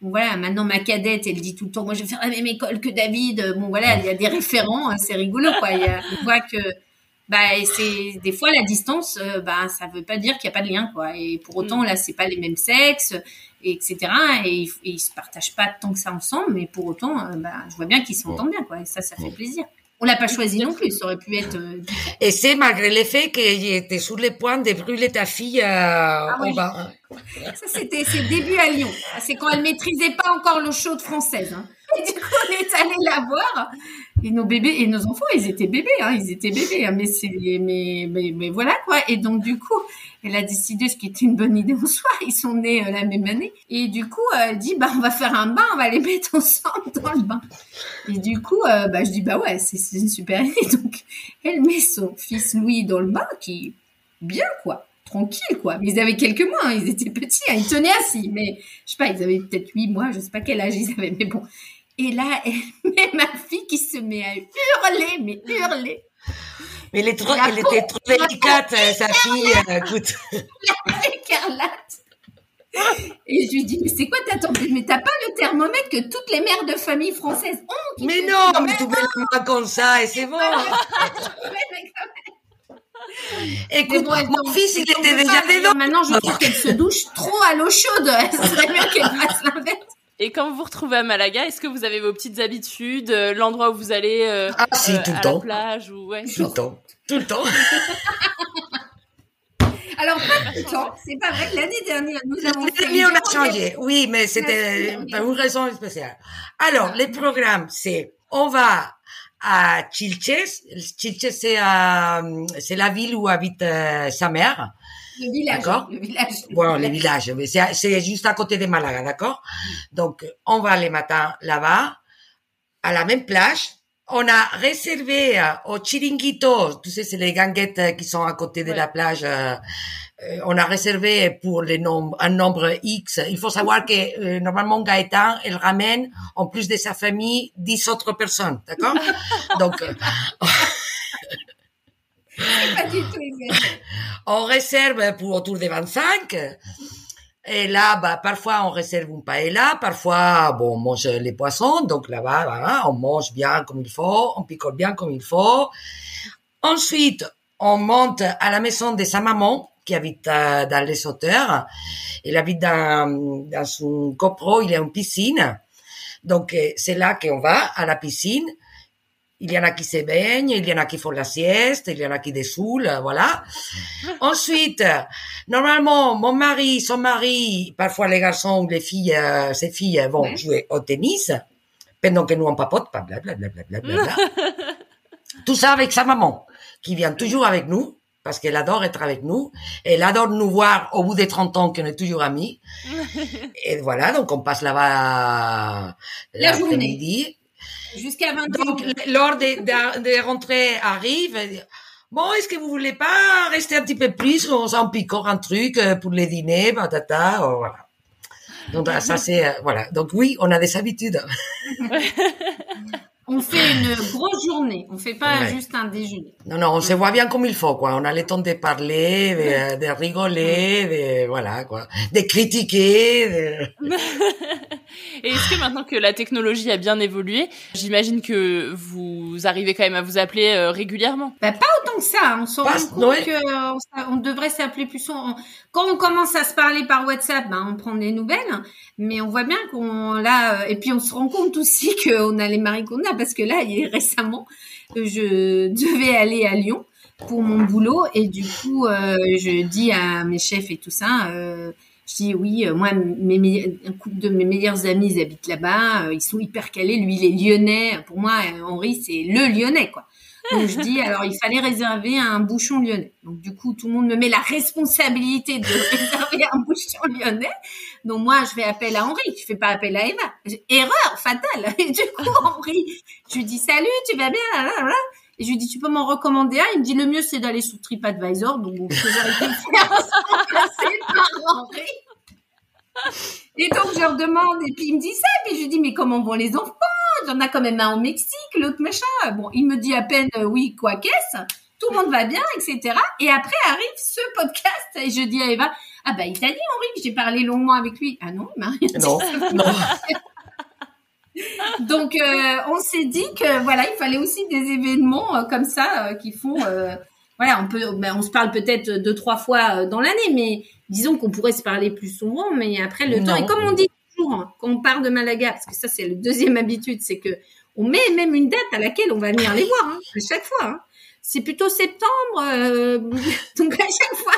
Bon voilà, maintenant ma cadette, elle dit tout le temps, moi je vais faire la même école que David. Bon voilà, il y a des référents, hein, c'est rigolo quoi. Il y a- on voit que bah c'est des fois la distance, euh, bah ça veut pas dire qu'il y a pas de lien quoi. Et pour autant là, c'est pas les mêmes sexes, et etc. Et, ils- et ils se partagent pas tant que ça ensemble, mais pour autant, euh, bah je vois bien qu'ils s'entendent bien quoi. Et ça, ça fait plaisir. On l'a pas choisi non plus, ça aurait pu être. euh, Et c'est malgré le fait qu'il était sur le point de brûler ta fille euh, oui. au bas. Ça, c'était ses débuts à Lyon. C'est quand elle maîtrisait pas encore l'eau chaude française. hein. Et du coup, on est allé la voir. Et nos bébés, et nos enfants, ils étaient bébés, hein, ils étaient bébés, hein, mais c'est, mais, mais, mais voilà quoi. Et donc, du coup, elle a décidé ce qui était une bonne idée en soi. Ils sont nés euh, la même année. Et du coup, euh, elle dit, bah, on va faire un bain, on va les mettre ensemble dans le bain. Et du coup, euh, bah, je dis, bah ouais, c'est, une super idée. Donc, elle met son fils Louis dans le bain, qui, bien quoi tranquille quoi mais ils avaient quelques mois hein, ils étaient petits hein, ils tenaient assis mais je sais pas ils avaient peut-être huit mois je sais pas quel âge ils avaient mais bon et là elle met ma fille qui se met à hurler mais hurler Mais elle, est trop- La elle était trop délicate, sa fille. euh, écoute. écarlate et je lui dis mais c'est quoi t'attendais mais t'as pas le thermomètre que toutes les mères de famille françaises ont qui Mais non, mais tu mets la main comme ça et c'est bon. Écoute, bon, mon fils, il était déjà dedans. Maintenant, je trouve qu'elle se douche trop à l'eau chaude. Ce serait mieux qu'elle fasse l'inverse. Et quand vous vous retrouvez à Malaga, est-ce que vous avez vos petites habitudes, euh, l'endroit où vous allez euh, Ah, si, tout le à temps. la plage ou ouais. Tout le temps. Tout le temps. Alors, pas tout le temps. C'est pas vrai. L'année dernière, nous avons fait. L'année, on a changé. Oui, mais c'était pour une raison spéciale. Alors, le programme, c'est, on va à Chilches. Chilches, c'est, euh, c'est la ville où habite euh, sa mère. Le village. D'accord. Le village. C'est, c'est juste à côté de Malaga, d'accord? Donc, on va les matins là-bas, à la même plage. On a réservé euh, au Chiringuito, tu sais, c'est les ganguettes euh, qui sont à côté de la plage. euh, on a réservé pour les nombres, un nombre X. Il faut savoir que euh, normalement Gaëtan, il ramène, en plus de sa famille, 10 autres personnes, d'accord? Donc, on réserve pour autour de 25. Et là, bah, parfois, on réserve une paella, parfois, bon, on mange les poissons, donc là-bas, on mange bien comme il faut, on picole bien comme il faut. Ensuite, on monte à la maison de sa maman, qui habite euh, dans les hauteurs. Il habite dans, dans son copro, il a une piscine. Donc, euh, c'est là qu'on va, à la piscine. Il y en a qui se baignent, il y en a qui font la sieste, il y en a qui dessoulent, voilà. Ensuite, normalement, mon mari, son mari, parfois les garçons ou les filles, euh, ces filles vont jouer au tennis, pendant que nous on papote, pas blablabla. Tout ça avec sa maman, qui vient toujours avec nous, parce qu'elle adore être avec nous. Elle adore nous voir au bout des 30 ans qu'on est toujours amis. Et voilà, donc on passe là-bas La journée. Jusqu'à 20 Donc, lors des, des, rentrées arrive, dit, bon, est-ce que vous voulez pas rester un petit peu plus, on s'en picore un truc euh, pour les dîners, patata, oh, voilà. Donc, ça c'est, euh, voilà. Donc oui, on a des habitudes. On fait une grosse journée. On fait pas Ouais. juste un déjeuner. Non, non, on se voit bien comme il faut, quoi. On a le temps de parler, de, de rigoler, de, voilà, quoi. De critiquer, de... Et est-ce que maintenant que la technologie a bien évolué, j'imagine que vous arrivez quand même à vous appeler euh, régulièrement? Bah, pas autant que ça. On s'en Pas- rend compte ouais. que euh, on, devrait s'appeler plus souvent. Quand on commence à se parler par WhatsApp, ben, on prend des nouvelles. Mais on voit bien qu'on là, euh, et puis on se rend compte aussi qu'on a les maris qu'on a parce que là, récemment, je devais aller à Lyon pour mon boulot et du coup, euh, je dis à mes chefs et tout ça. Euh, je dis oui, euh, moi, mes meilleurs- un couple de mes meilleurs amis ils habitent là-bas, euh, ils sont hyper calés. Lui, il est lyonnais. Pour moi, Henri, c'est le lyonnais, quoi. Donc je dis, alors il fallait réserver un bouchon lyonnais. Donc du coup, tout le monde me met la responsabilité de réserver un bouchon lyonnais. Donc moi, je fais appel à Henri, je fais pas appel à Eva. Erreur fatale. Et du coup, Henri, je lui dis, salut, tu vas bien? Là. Et je lui dis, tu peux m'en recommander un? Il me dit, le mieux, c'est d'aller sur TripAdvisor. Donc, ce que j'aurais pu faire par Henri. Et donc, je leur demande, et puis il me dit ça, et puis je lui dis, mais comment vont les enfants? Il y en a quand même un au Mexique, l'autre machin. Bon, il me dit à peine, euh, oui, quoi qu'est-ce? Tout le monde va bien, etc. Et après arrive ce podcast, et je dis à Eva, ah bah, il t'a dit, Henri, que j'ai parlé longuement avec lui. Ah non, il m'a rien dit. Non, non. Donc, euh, on s'est dit que voilà, il fallait aussi des événements euh, comme ça euh, qui font, voilà, on peut, ben, on se parle peut-être deux trois fois dans l'année, mais disons qu'on pourrait se parler plus souvent. Mais après le temps, et comme on dit toujours hein, quand on part de Malaga, parce que ça c'est le deuxième habitude, c'est que on met même une date à laquelle on va venir les voir hein, à chaque fois. hein. C'est plutôt septembre, euh, donc à chaque fois,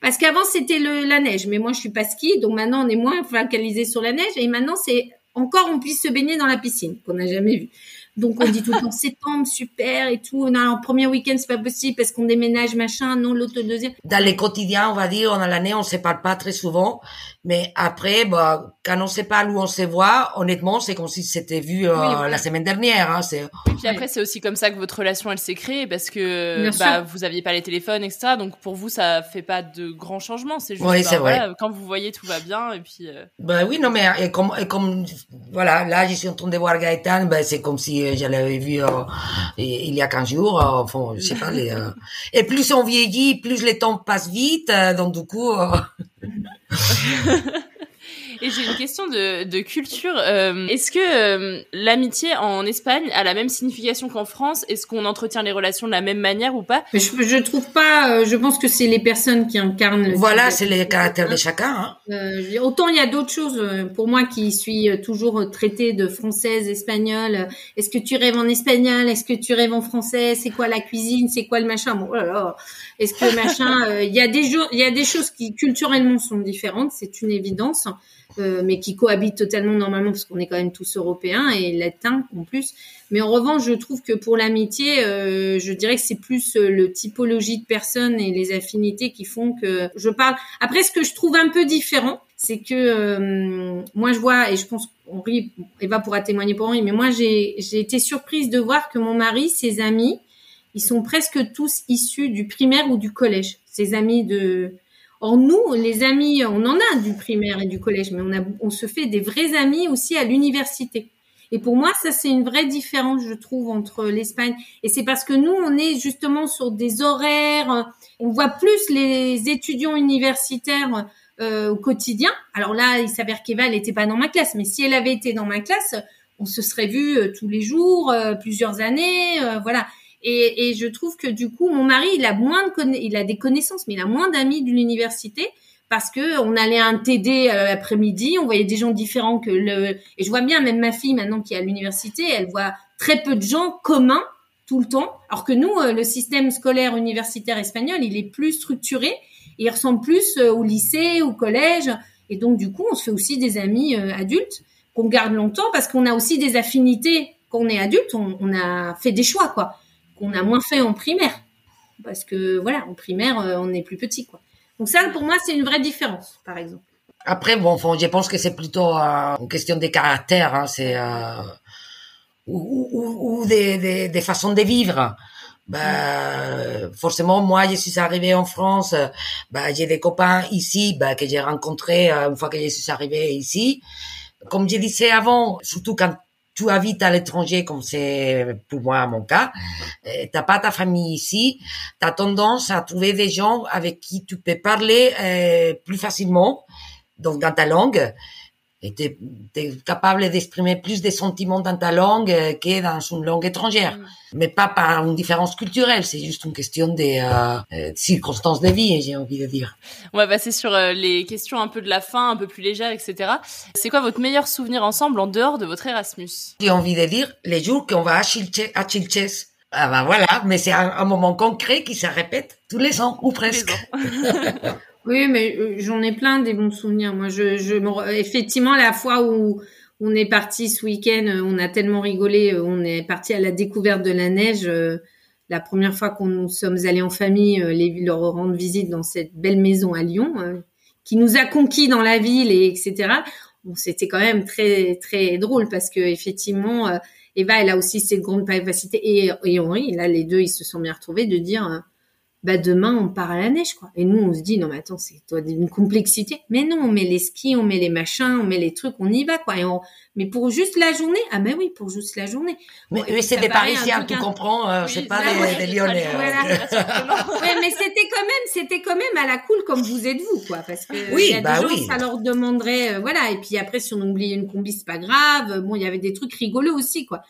parce qu'avant c'était le la neige, mais moi je suis pas ski, donc maintenant on est moins focalisé sur la neige, et maintenant c'est encore on puisse se baigner dans la piscine qu'on n'a jamais vu. Donc on dit tout le temps septembre super et tout. Non, le premier week-end c'est pas possible parce qu'on déménage machin. Non, l'autre le deuxième. Dans les quotidiens, on va dire, dans l'année, on se parle pas très souvent. Mais après, bah, quand on sait pas où on se voit, honnêtement, c'est comme si c'était vu euh, Oui, voilà. la semaine dernière. Hein, c'est... Et puis après, c'est aussi comme ça que votre relation, elle s'est créée, parce que bah, vous aviez pas les téléphones, etc. Donc pour vous, ça fait pas de grands changements. C'est juste, Oui, bah, c'est vrai. quand vous voyez, tout va bien, et puis. euh, Ben oui, non, mais et comme, et comme, voilà, là, je suis en train de voir Gaëtan, ben, c'est comme si euh, je l'avais vu euh, il y a 15 jours, euh, enfin, je sais pas. Les, euh, Et plus on vieillit, plus le temps passe vite, euh, donc du coup... Et j'ai une question de, de culture. Euh, Est-ce que euh, l'amitié en Espagne a la même signification qu'en France? Est-ce qu'on entretient les relations de la même manière ou pas? Mais je, je trouve pas. euh, je pense que c'est les personnes qui incarnent. Voilà, c'est le caractère de chacun. Hein. Euh, dire, autant il y a d'autres choses pour moi qui suis toujours traitée de française, espagnole. Est-ce que tu rêves en espagnol? Est-ce que tu rêves en français? C'est quoi la cuisine? C'est quoi le machin? Bon, oh là là. Est-ce que machin euh, Il y a des jours, il y a des choses qui culturellement sont différentes, c'est une évidence, euh, mais qui cohabitent totalement normalement parce qu'on est quand même tous européens et latins en plus. Mais en revanche, je trouve que pour l'amitié, euh, je dirais que c'est plus euh, le typologie de personnes et les affinités qui font que je parle. Après, ce que je trouve un peu différent, c'est que euh, moi je vois et je pense Henri, Eva pourra témoigner pour Henri, mais moi j'ai j'ai été surprise de voir que mon mari, ses amis, ils sont presque tous issus du primaire ou du collège. Ses amis de Or nous, les amis, on en a du primaire et du collège, mais on se fait des vrais amis aussi à l'université. Et pour moi, ça c'est une vraie différence, je trouve, entre l'Espagne. Et c'est parce que nous, on est justement sur des horaires, on voit plus les étudiants universitaires euh, au quotidien. Alors là, il s'avère qu'Eva, elle n'était pas dans ma classe, mais si elle avait été dans ma classe, on se serait vu euh, tous les jours, euh, plusieurs années, voilà. Et, et je trouve que du coup, mon mari, il a moins de conna- il a des connaissances, mais il a moins d'amis de l'université parce que on allait à un TD euh, l'après-midi, on voyait des gens différents que le. Et je vois bien, même ma fille maintenant qui est à l'université, elle voit très peu de gens communs tout le temps, alors que nous, euh, le système scolaire universitaire espagnol, il est plus structuré, et il ressemble plus euh, au lycée, au collège, et donc du coup, on se fait aussi des amis adultes qu'on garde longtemps parce qu'on a aussi des affinités. Quand on est adulte, on, on a fait des choix, quoi, qu'on a moins fait en primaire, parce que voilà, en primaire, euh, on est plus petit, quoi. Donc ça, pour moi, c'est une vraie différence, par exemple. Après, bon, je pense que c'est plutôt euh, une question hein, c'est euh, ou, ou, ou des, des, des façons de vivre. Ben, forcément, moi, je suis arrivée en France. Ben, j'ai des copains ici, ben, que j'ai rencontrés une fois que je suis arrivée ici. Comme je disais avant, surtout quand tu habites à l'étranger, comme c'est pour moi mon cas, euh, t'as pas ta famille ici, t'as tendance à trouver des gens avec qui tu peux parler euh, plus facilement, donc dans ta langue, et t'es es capable d'exprimer plus des sentiments dans ta langue euh, que dans une langue étrangère. Mais pas par une différence culturelle, c'est juste une question des euh, euh, circonstances de vie, j'ai envie de dire. On va passer sur euh, les questions un peu de la fin, un peu plus légères, etc. C'est quoi votre meilleur souvenir ensemble en dehors de votre Erasmus? J'ai envie de dire les jours qu'on va à Chilches, à Chilches. Ah ben voilà, mais c'est un, un moment concret qui se répète tous les ans, ou presque. Oui, mais euh, j'en ai plein des bons souvenirs. Moi, je, je effectivement la fois où on est parti ce week-end, euh, on a tellement rigolé, euh, on est parti à la découverte de la neige. la première fois qu'on nous sommes allés en famille les, leur rendre visite dans cette belle maison à Lyon, qui nous a conquis dans la ville et etc. C'était quand même très très drôle parce que effectivement, Eva, elle a aussi cette grande capacité et, et Henri, là les deux, ils se sont bien retrouvés de dire. Euh, bah demain on part à la neige quoi. Et nous on se dit non mais attends c'est toi une complexité. Mais non on met les skis, on met les machins, on met les trucs, on y va quoi. Et on... Mais pour juste la journée, ah ben oui pour juste la journée. Mais, Bon, mais c'est des Parisiens, tu un- comprends, euh, c'est pas bah des, Lyonnais. Voilà. hein. ouais, mais c'était quand même, c'était quand même à la cool comme vous êtes vous, quoi, parce que Oui, il y a bah des gens, oui. ça leur demanderait, euh, voilà. Et puis après, si on oubliait une combi, c'est pas grave. Bon, il y avait des trucs rigolos aussi, quoi.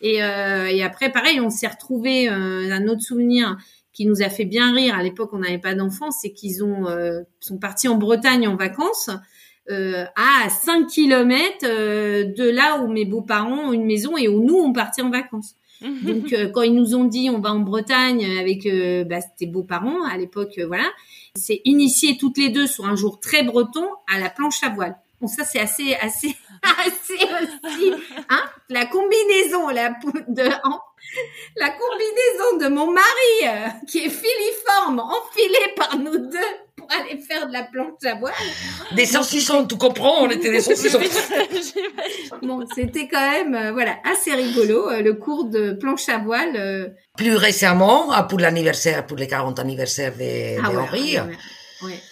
Et, euh, et après, pareil, on s'est retrouvé un autre souvenir qui nous a fait bien rire. À l'époque, on n'avait pas d'enfants, c'est qu'ils ont euh, sont partis en Bretagne en vacances. Euh, à 5 kilomètres euh, de là où mes beaux-parents ont une maison et où nous on partait en vacances. Donc euh, quand ils nous ont dit on va en Bretagne avec euh, bah, tes beaux-parents à l'époque, voilà, c'est initié toutes les deux sur un jour très breton à la planche à voile. Bon ça c'est assez assez assez aussi, hein, la combinaison la de en- la combinaison de mon mari euh, qui est filiforme enfilé par nous deux pour aller faire de la planche à voile. Des saucissons, tu comprends, on était des saucissons. Bon, c'était quand même euh, voilà assez rigolo euh, le cours de planche à voile. Plus récemment, pour l'anniversaire, pour les 40 anniversaires de, ah de ouais, Henri, ouais, ouais, ouais.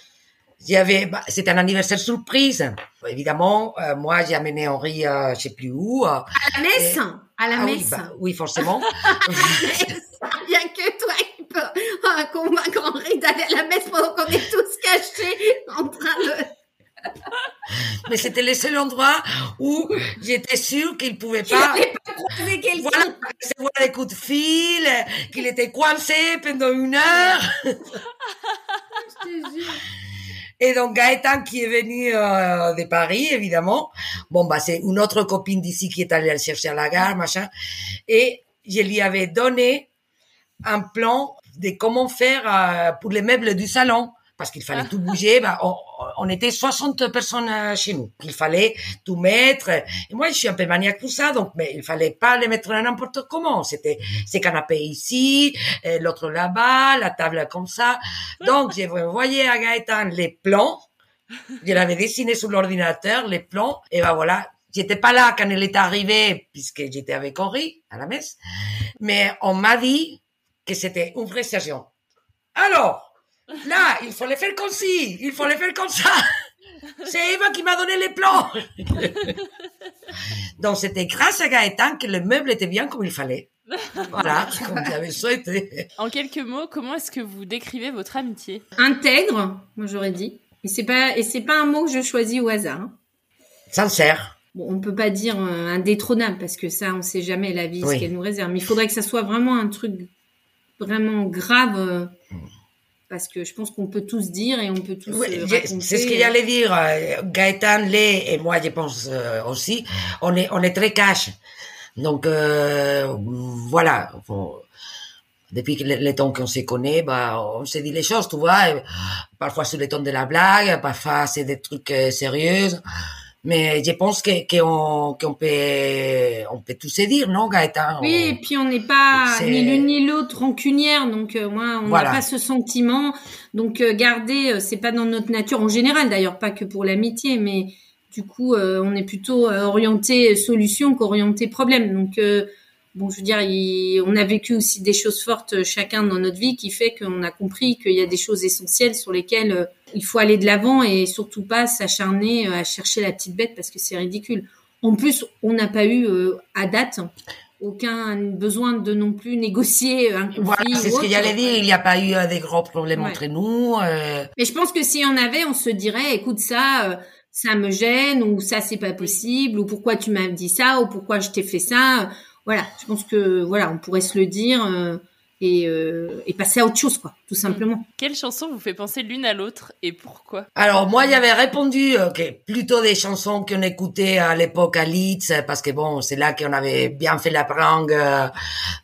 Il y avait, bah, c'était un anniversaire surprise. Évidemment, euh, moi, j'ai amené Henri, euh, je sais plus où. euh, À la messe, et- à la ah oui, messe. bah, oui, forcément. Il y a que toi qui peux euh, convaincre Henri d'aller à la messe pendant qu'on est tous cachés en train de. Mais c'était le seul endroit où j'étais sûre qu'il pouvait pas. n'allait pas croiser quelqu'un. Voilà, recevoir des coups de fil, qu'il était coincé pendant une heure. Je te jure. Et donc Gaëtan qui est venu euh, de Paris, évidemment. Bon, bah c'est une autre copine d'ici qui est allée le chercher à la gare, machin. Et je lui avais donné un plan de comment faire euh, pour les meubles du salon. Parce qu'il fallait tout bouger. Bah, on, on était 60 personnes euh, chez nous. Il fallait tout mettre. Et moi, je suis un peu maniaque pour ça. Donc, mais il fallait pas les mettre n'importe comment. C'était ces canapés ici, euh, l'autre là-bas, la table comme ça. Donc, j'ai envoyé à Gaëtan les plans. Je l'avais dessiné sur l'ordinateur, les plans. Et ben voilà. J'étais pas là quand elle est arrivée, puisque j'étais avec Henri à la messe. Mais on m'a dit que c'était une vraie session. Alors, là, il faut les faire comme ci, il faut les faire comme ça. C'est Eva qui m'a donné les plans. Donc, c'était grâce à Gaëtan que le meuble était bien comme il fallait. Voilà, comme j'avais souhaité. En quelques mots, comment est-ce que vous décrivez votre amitié? Intègre, moi j'aurais dit. Et c'est pas et c'est pas un mot que je choisis au hasard. hein. Sincère. Bon, on peut pas dire euh, indétrônable parce que ça, on sait jamais la vie Oui. ce qu'elle nous réserve. Mais il faudrait que ça soit vraiment un truc vraiment grave. euh, parce que je pense qu'on peut tous dire et on peut tous Oui, euh, c'est ce que j'allais dire. euh, Gaëtan, Lé et moi, je pense euh, aussi, on est, on est très cash. Donc, euh, voilà. Bon, depuis que le, le temps qu'on se connaît, bah, on se dit les choses, tu vois. et parfois sur le ton de la blague, parfois c'est des trucs euh, sérieux. Mais je pense que qu'on qu'on peut on peut tout se dire, non, Gaëtan? Oui, et puis on n'est pas ni l'une ni l'autre rancunière, donc euh, moi on n'a Voilà. pas ce sentiment. Donc euh, garder, euh, c'est pas dans notre nature en général, d'ailleurs pas que pour l'amitié, mais du coup euh, on est plutôt euh, orienté solution qu'orienté problème. Donc euh, bon, je veux dire, il- on a vécu aussi des choses fortes euh, chacun dans notre vie qui fait qu'on a compris qu'il y a des choses essentielles sur lesquelles euh, il faut aller de l'avant et surtout pas s'acharner euh, à chercher la petite bête parce que c'est ridicule. En plus, on n'a pas eu euh, à date aucun besoin de non plus négocier un conflit. Voilà, c'est ce que j'allais dire. Il n'y a pas eu des gros problèmes Ouais. entre nous. euh, Mais je pense que si on avait, on se dirait, écoute ça, euh, ça me gêne ou ça c'est pas possible ou pourquoi tu m'as dit ça ou pourquoi je t'ai fait ça. Voilà, je pense que voilà, on pourrait se le dire euh, et, euh, et passer à autre chose quoi, tout simplement. Quelle chanson vous fait penser l'une à l'autre et pourquoi? Alors moi j'avais répondu euh, que plutôt des chansons qu'on écoutait à l'époque à Leeds parce que bon c'est là qu'on avait bien fait la prangue euh,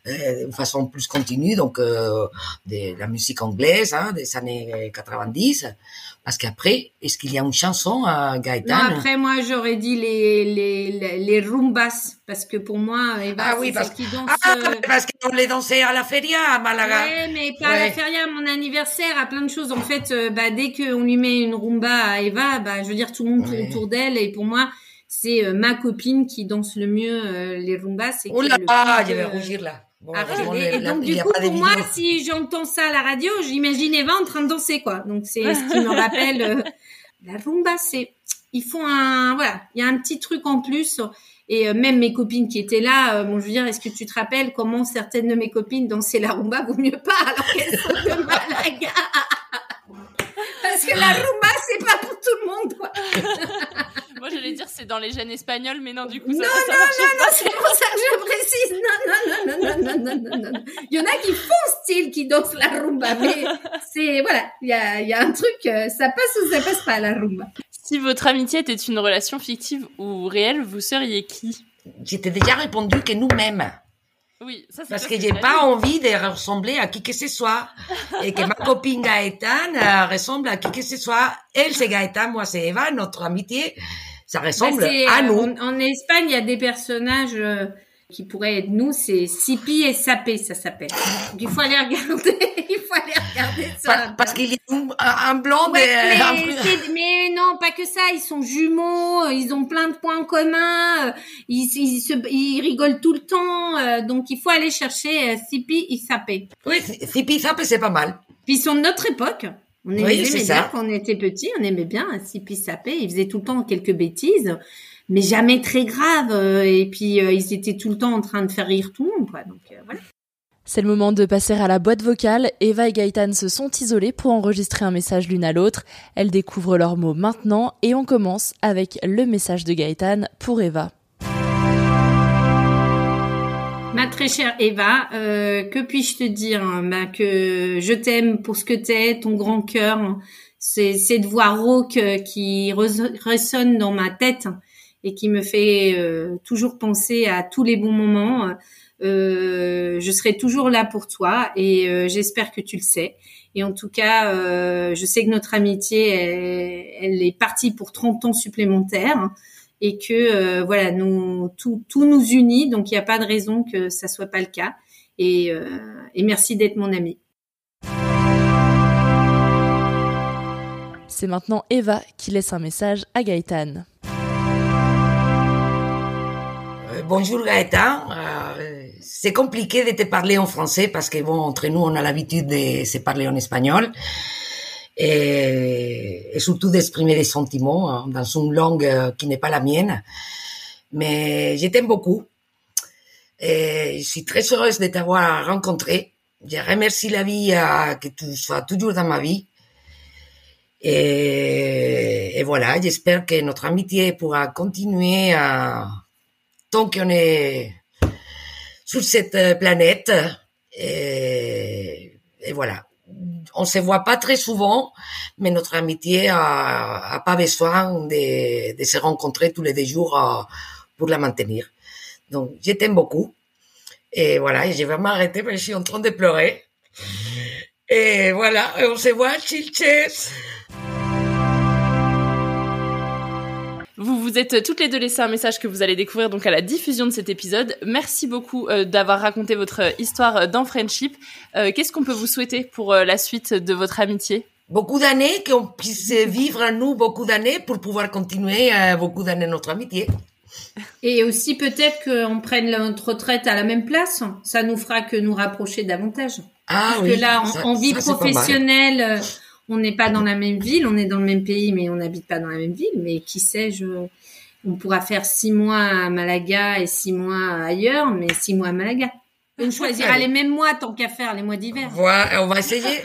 euh, de façon plus continue donc euh, de la musique anglaise hein, des années 90 parce qu'après est-ce qu'il y a une chanson à Non, Gaëtan après moi j'aurais dit les les les, les rumbas Parce que pour moi, Eva, Ah oui, c'est parce, qui danse. ah, euh, parce qu'on les dansait à la feria à Malaga. Ouais, mais pas à la feria, à mon anniversaire, à plein de choses. En fait, euh, bah, dès qu'on lui met une rumba à Eva, bah, je veux dire, tout le monde tourne Ouais. autour d'elle. Et pour moi, c'est euh, ma copine qui danse le mieux euh, les rumbas. Oh là là, je vais rougir là. Bon, Et la- donc, du coup, pour moi, si j'entends ça à la radio, j'imagine Eva en train de danser, quoi. Donc, c'est ce qui me rappelle euh, la rumba. C'est, ils font un, voilà, il y a un petit truc en plus. Et euh, même mes copines qui étaient là, euh, bon, je veux dire, est-ce que tu te rappelles comment certaines de mes copines dansaient la rumba? Vaut mieux pas, alors qu'elles sont de Malaga. Parce que la rumba, c'est pas pour tout le monde, quoi. moi j'allais dire c'est dans les gènes espagnols, mais non, du coup, ça, non, ça, ça non, non, non, c'est pour ça que je précise. Non, non, non, non, non, non, non, non. Il y en a qui font style, qui dansent la rumba, mais c'est, voilà, il y a, y a un truc, euh, ça passe ou ça passe pas la rumba. Si votre amitié était une relation fictive ou réelle, vous seriez qui? J'étais déjà répondu que nous-mêmes. Oui, ça, c'est Parce que j'ai pas envie de ressembler à qui que ce soit. Et que ma copine Gaëtan euh, ressemble à qui que ce soit. Elle, c'est Gaëtan moi, c'est Eva, notre amitié ça ressemble Bah, c'est, à euh, nous. En, en Espagne, il y a des personnages euh, qui pourraient être nous, c'est Sipi et Sapé, ça s'appelle. Il faut aller regarder, il faut aller regarder ça. Pa- parce qu'il a un, blanc Ouais, mais, bleu- c'est- mais non, pas que ça. Ils sont jumeaux, euh, ils ont plein de points communs, euh, ils, ils, se, ils rigolent tout le temps. euh, donc il faut aller chercher euh, Sipi et Sapé. Oui, Sipi Sapé, c'est pas mal. Puis ils sont de notre époque. On Oui, aimait c'est ça. quand on était petits, on aimait bien euh, Sipi Sapé. Ils faisaient tout le temps quelques bêtises, mais jamais très graves. euh, et puis euh, ils étaient tout le temps en train de faire rire tout le monde, quoi. Donc euh, voilà. C'est le moment de passer à la boîte vocale. Eva et Gaëtan se sont isolés pour enregistrer un message l'une à l'autre. Elles découvrent leurs mots maintenant et on commence avec le message de Gaëtan pour Eva. Ma très chère Eva, euh, que puis-je te dire hein, bah, Que je t'aime pour ce que t'es, ton grand cœur, c'est cette voix rauque qui résonne dans ma tête et qui me fait euh, toujours penser à tous les bons moments. Euh, je serai toujours là pour toi et euh, j'espère que tu le sais. Et en tout cas, euh, je sais que notre amitié, elle, elle est partie pour 30 ans supplémentaires et que euh, voilà, nous tout, tout nous unit, donc il n'y a pas de raison que ça soit pas le cas. Et, euh, et merci d'être mon ami. C'est maintenant Eva qui laisse un message à Gaëtan. Euh, bonjour Gaëtan. Euh, c'est compliqué de te parler en français parce que bon, entre nous, on a l'habitude de se parler en espagnol et, et surtout d'exprimer des sentiments hein, dans une langue euh, qui n'est pas la mienne. Mais je t'aime beaucoup. Et je suis très heureuse de t'avoir rencontré. Je remercie la vie euh, que tu sois toujours dans ma vie. Et, et voilà, j'espère que notre amitié pourra continuer à, tant qu'on est sur cette euh, planète. Et, et voilà. On se voit pas très souvent, mais notre amitié a, a pas besoin de, de se rencontrer tous les deux jours euh, pour la maintenir. Donc, je t'aime beaucoup. Et voilà, et je vais m'arrêter parce que je suis en train de pleurer. Et voilà, on se voit, chilches. Vous vous êtes toutes les deux laissé un message que vous allez découvrir donc à la diffusion de cet épisode. Merci beaucoup euh, d'avoir raconté votre euh, histoire euh, dans Friendship. Euh, Qu'est-ce qu'on peut vous souhaiter pour euh, la suite de votre amitié? Beaucoup d'années, qu'on puisse vivre nous beaucoup d'années pour pouvoir continuer euh, beaucoup d'années notre amitié. Et aussi peut-être qu'on prenne notre retraite à la même place. Ça nous fera que nous rapprocher davantage. Ah Parce oui, que là, en, ça- en vie ça, professionnelle, euh, on n'est pas dans la même ville, on est dans le même pays, mais on n'habite pas dans la même ville. Mais qui sait, je, on pourra faire six mois à Malaga et six mois ailleurs, mais six mois à Malaga. On choisira Allez. les mêmes mois tant qu'à faire, les mois d'hiver. Voilà, on va essayer.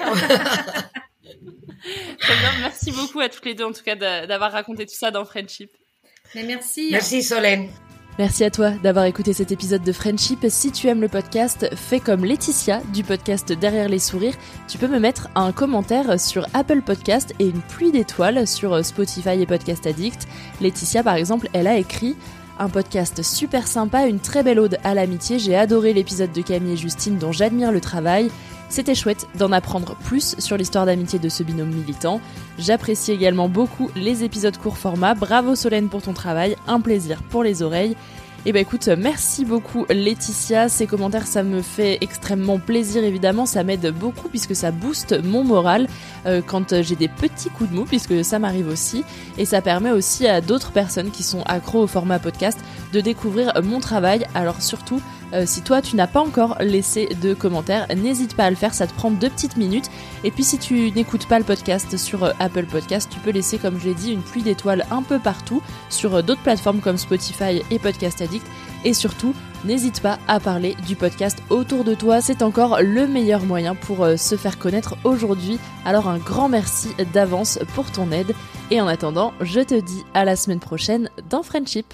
Très bien, merci beaucoup à toutes les deux en tout cas d'a- d'avoir raconté tout ça dans Friendship. Mais merci. Merci Solène. Merci à toi d'avoir écouté cet épisode de Friendship. Si tu aimes le podcast, fais comme Laetitia du podcast Derrière les sourires. Tu peux me mettre un commentaire sur Apple Podcast et une pluie d'étoiles sur Spotify et Podcast Addict. Laetitia, par exemple, elle a écrit un podcast super sympa, une très belle ode à l'amitié. J'ai adoré l'épisode de Camille et Justine dont j'admire le travail. C'était chouette d'en apprendre plus sur l'histoire d'amitié de ce binôme militant. J'apprécie également beaucoup les épisodes court format. Bravo Solène pour ton travail, un plaisir pour les oreilles. Eh ben écoute, merci beaucoup Laetitia. Ces commentaires, ça me fait extrêmement plaisir évidemment. Ça m'aide beaucoup puisque ça booste mon moral euh, quand j'ai des petits coups de mou, puisque ça m'arrive aussi. Et ça permet aussi à d'autres personnes qui sont accros au format podcast de découvrir mon travail. Alors surtout, euh, si toi tu n'as pas encore laissé de commentaires, n'hésite pas à le faire, ça te prend deux petites minutes. Et puis si tu n'écoutes pas le podcast sur euh, Apple Podcast, tu peux laisser, comme je l'ai dit, une pluie d'étoiles un peu partout sur euh, d'autres plateformes comme Spotify et Podcast Addict. Et surtout, n'hésite pas à parler du podcast autour de toi, c'est encore le meilleur moyen pour se faire connaître aujourd'hui. Alors un grand merci d'avance pour ton aide. Et en attendant, je te dis à la semaine prochaine dans Friendship.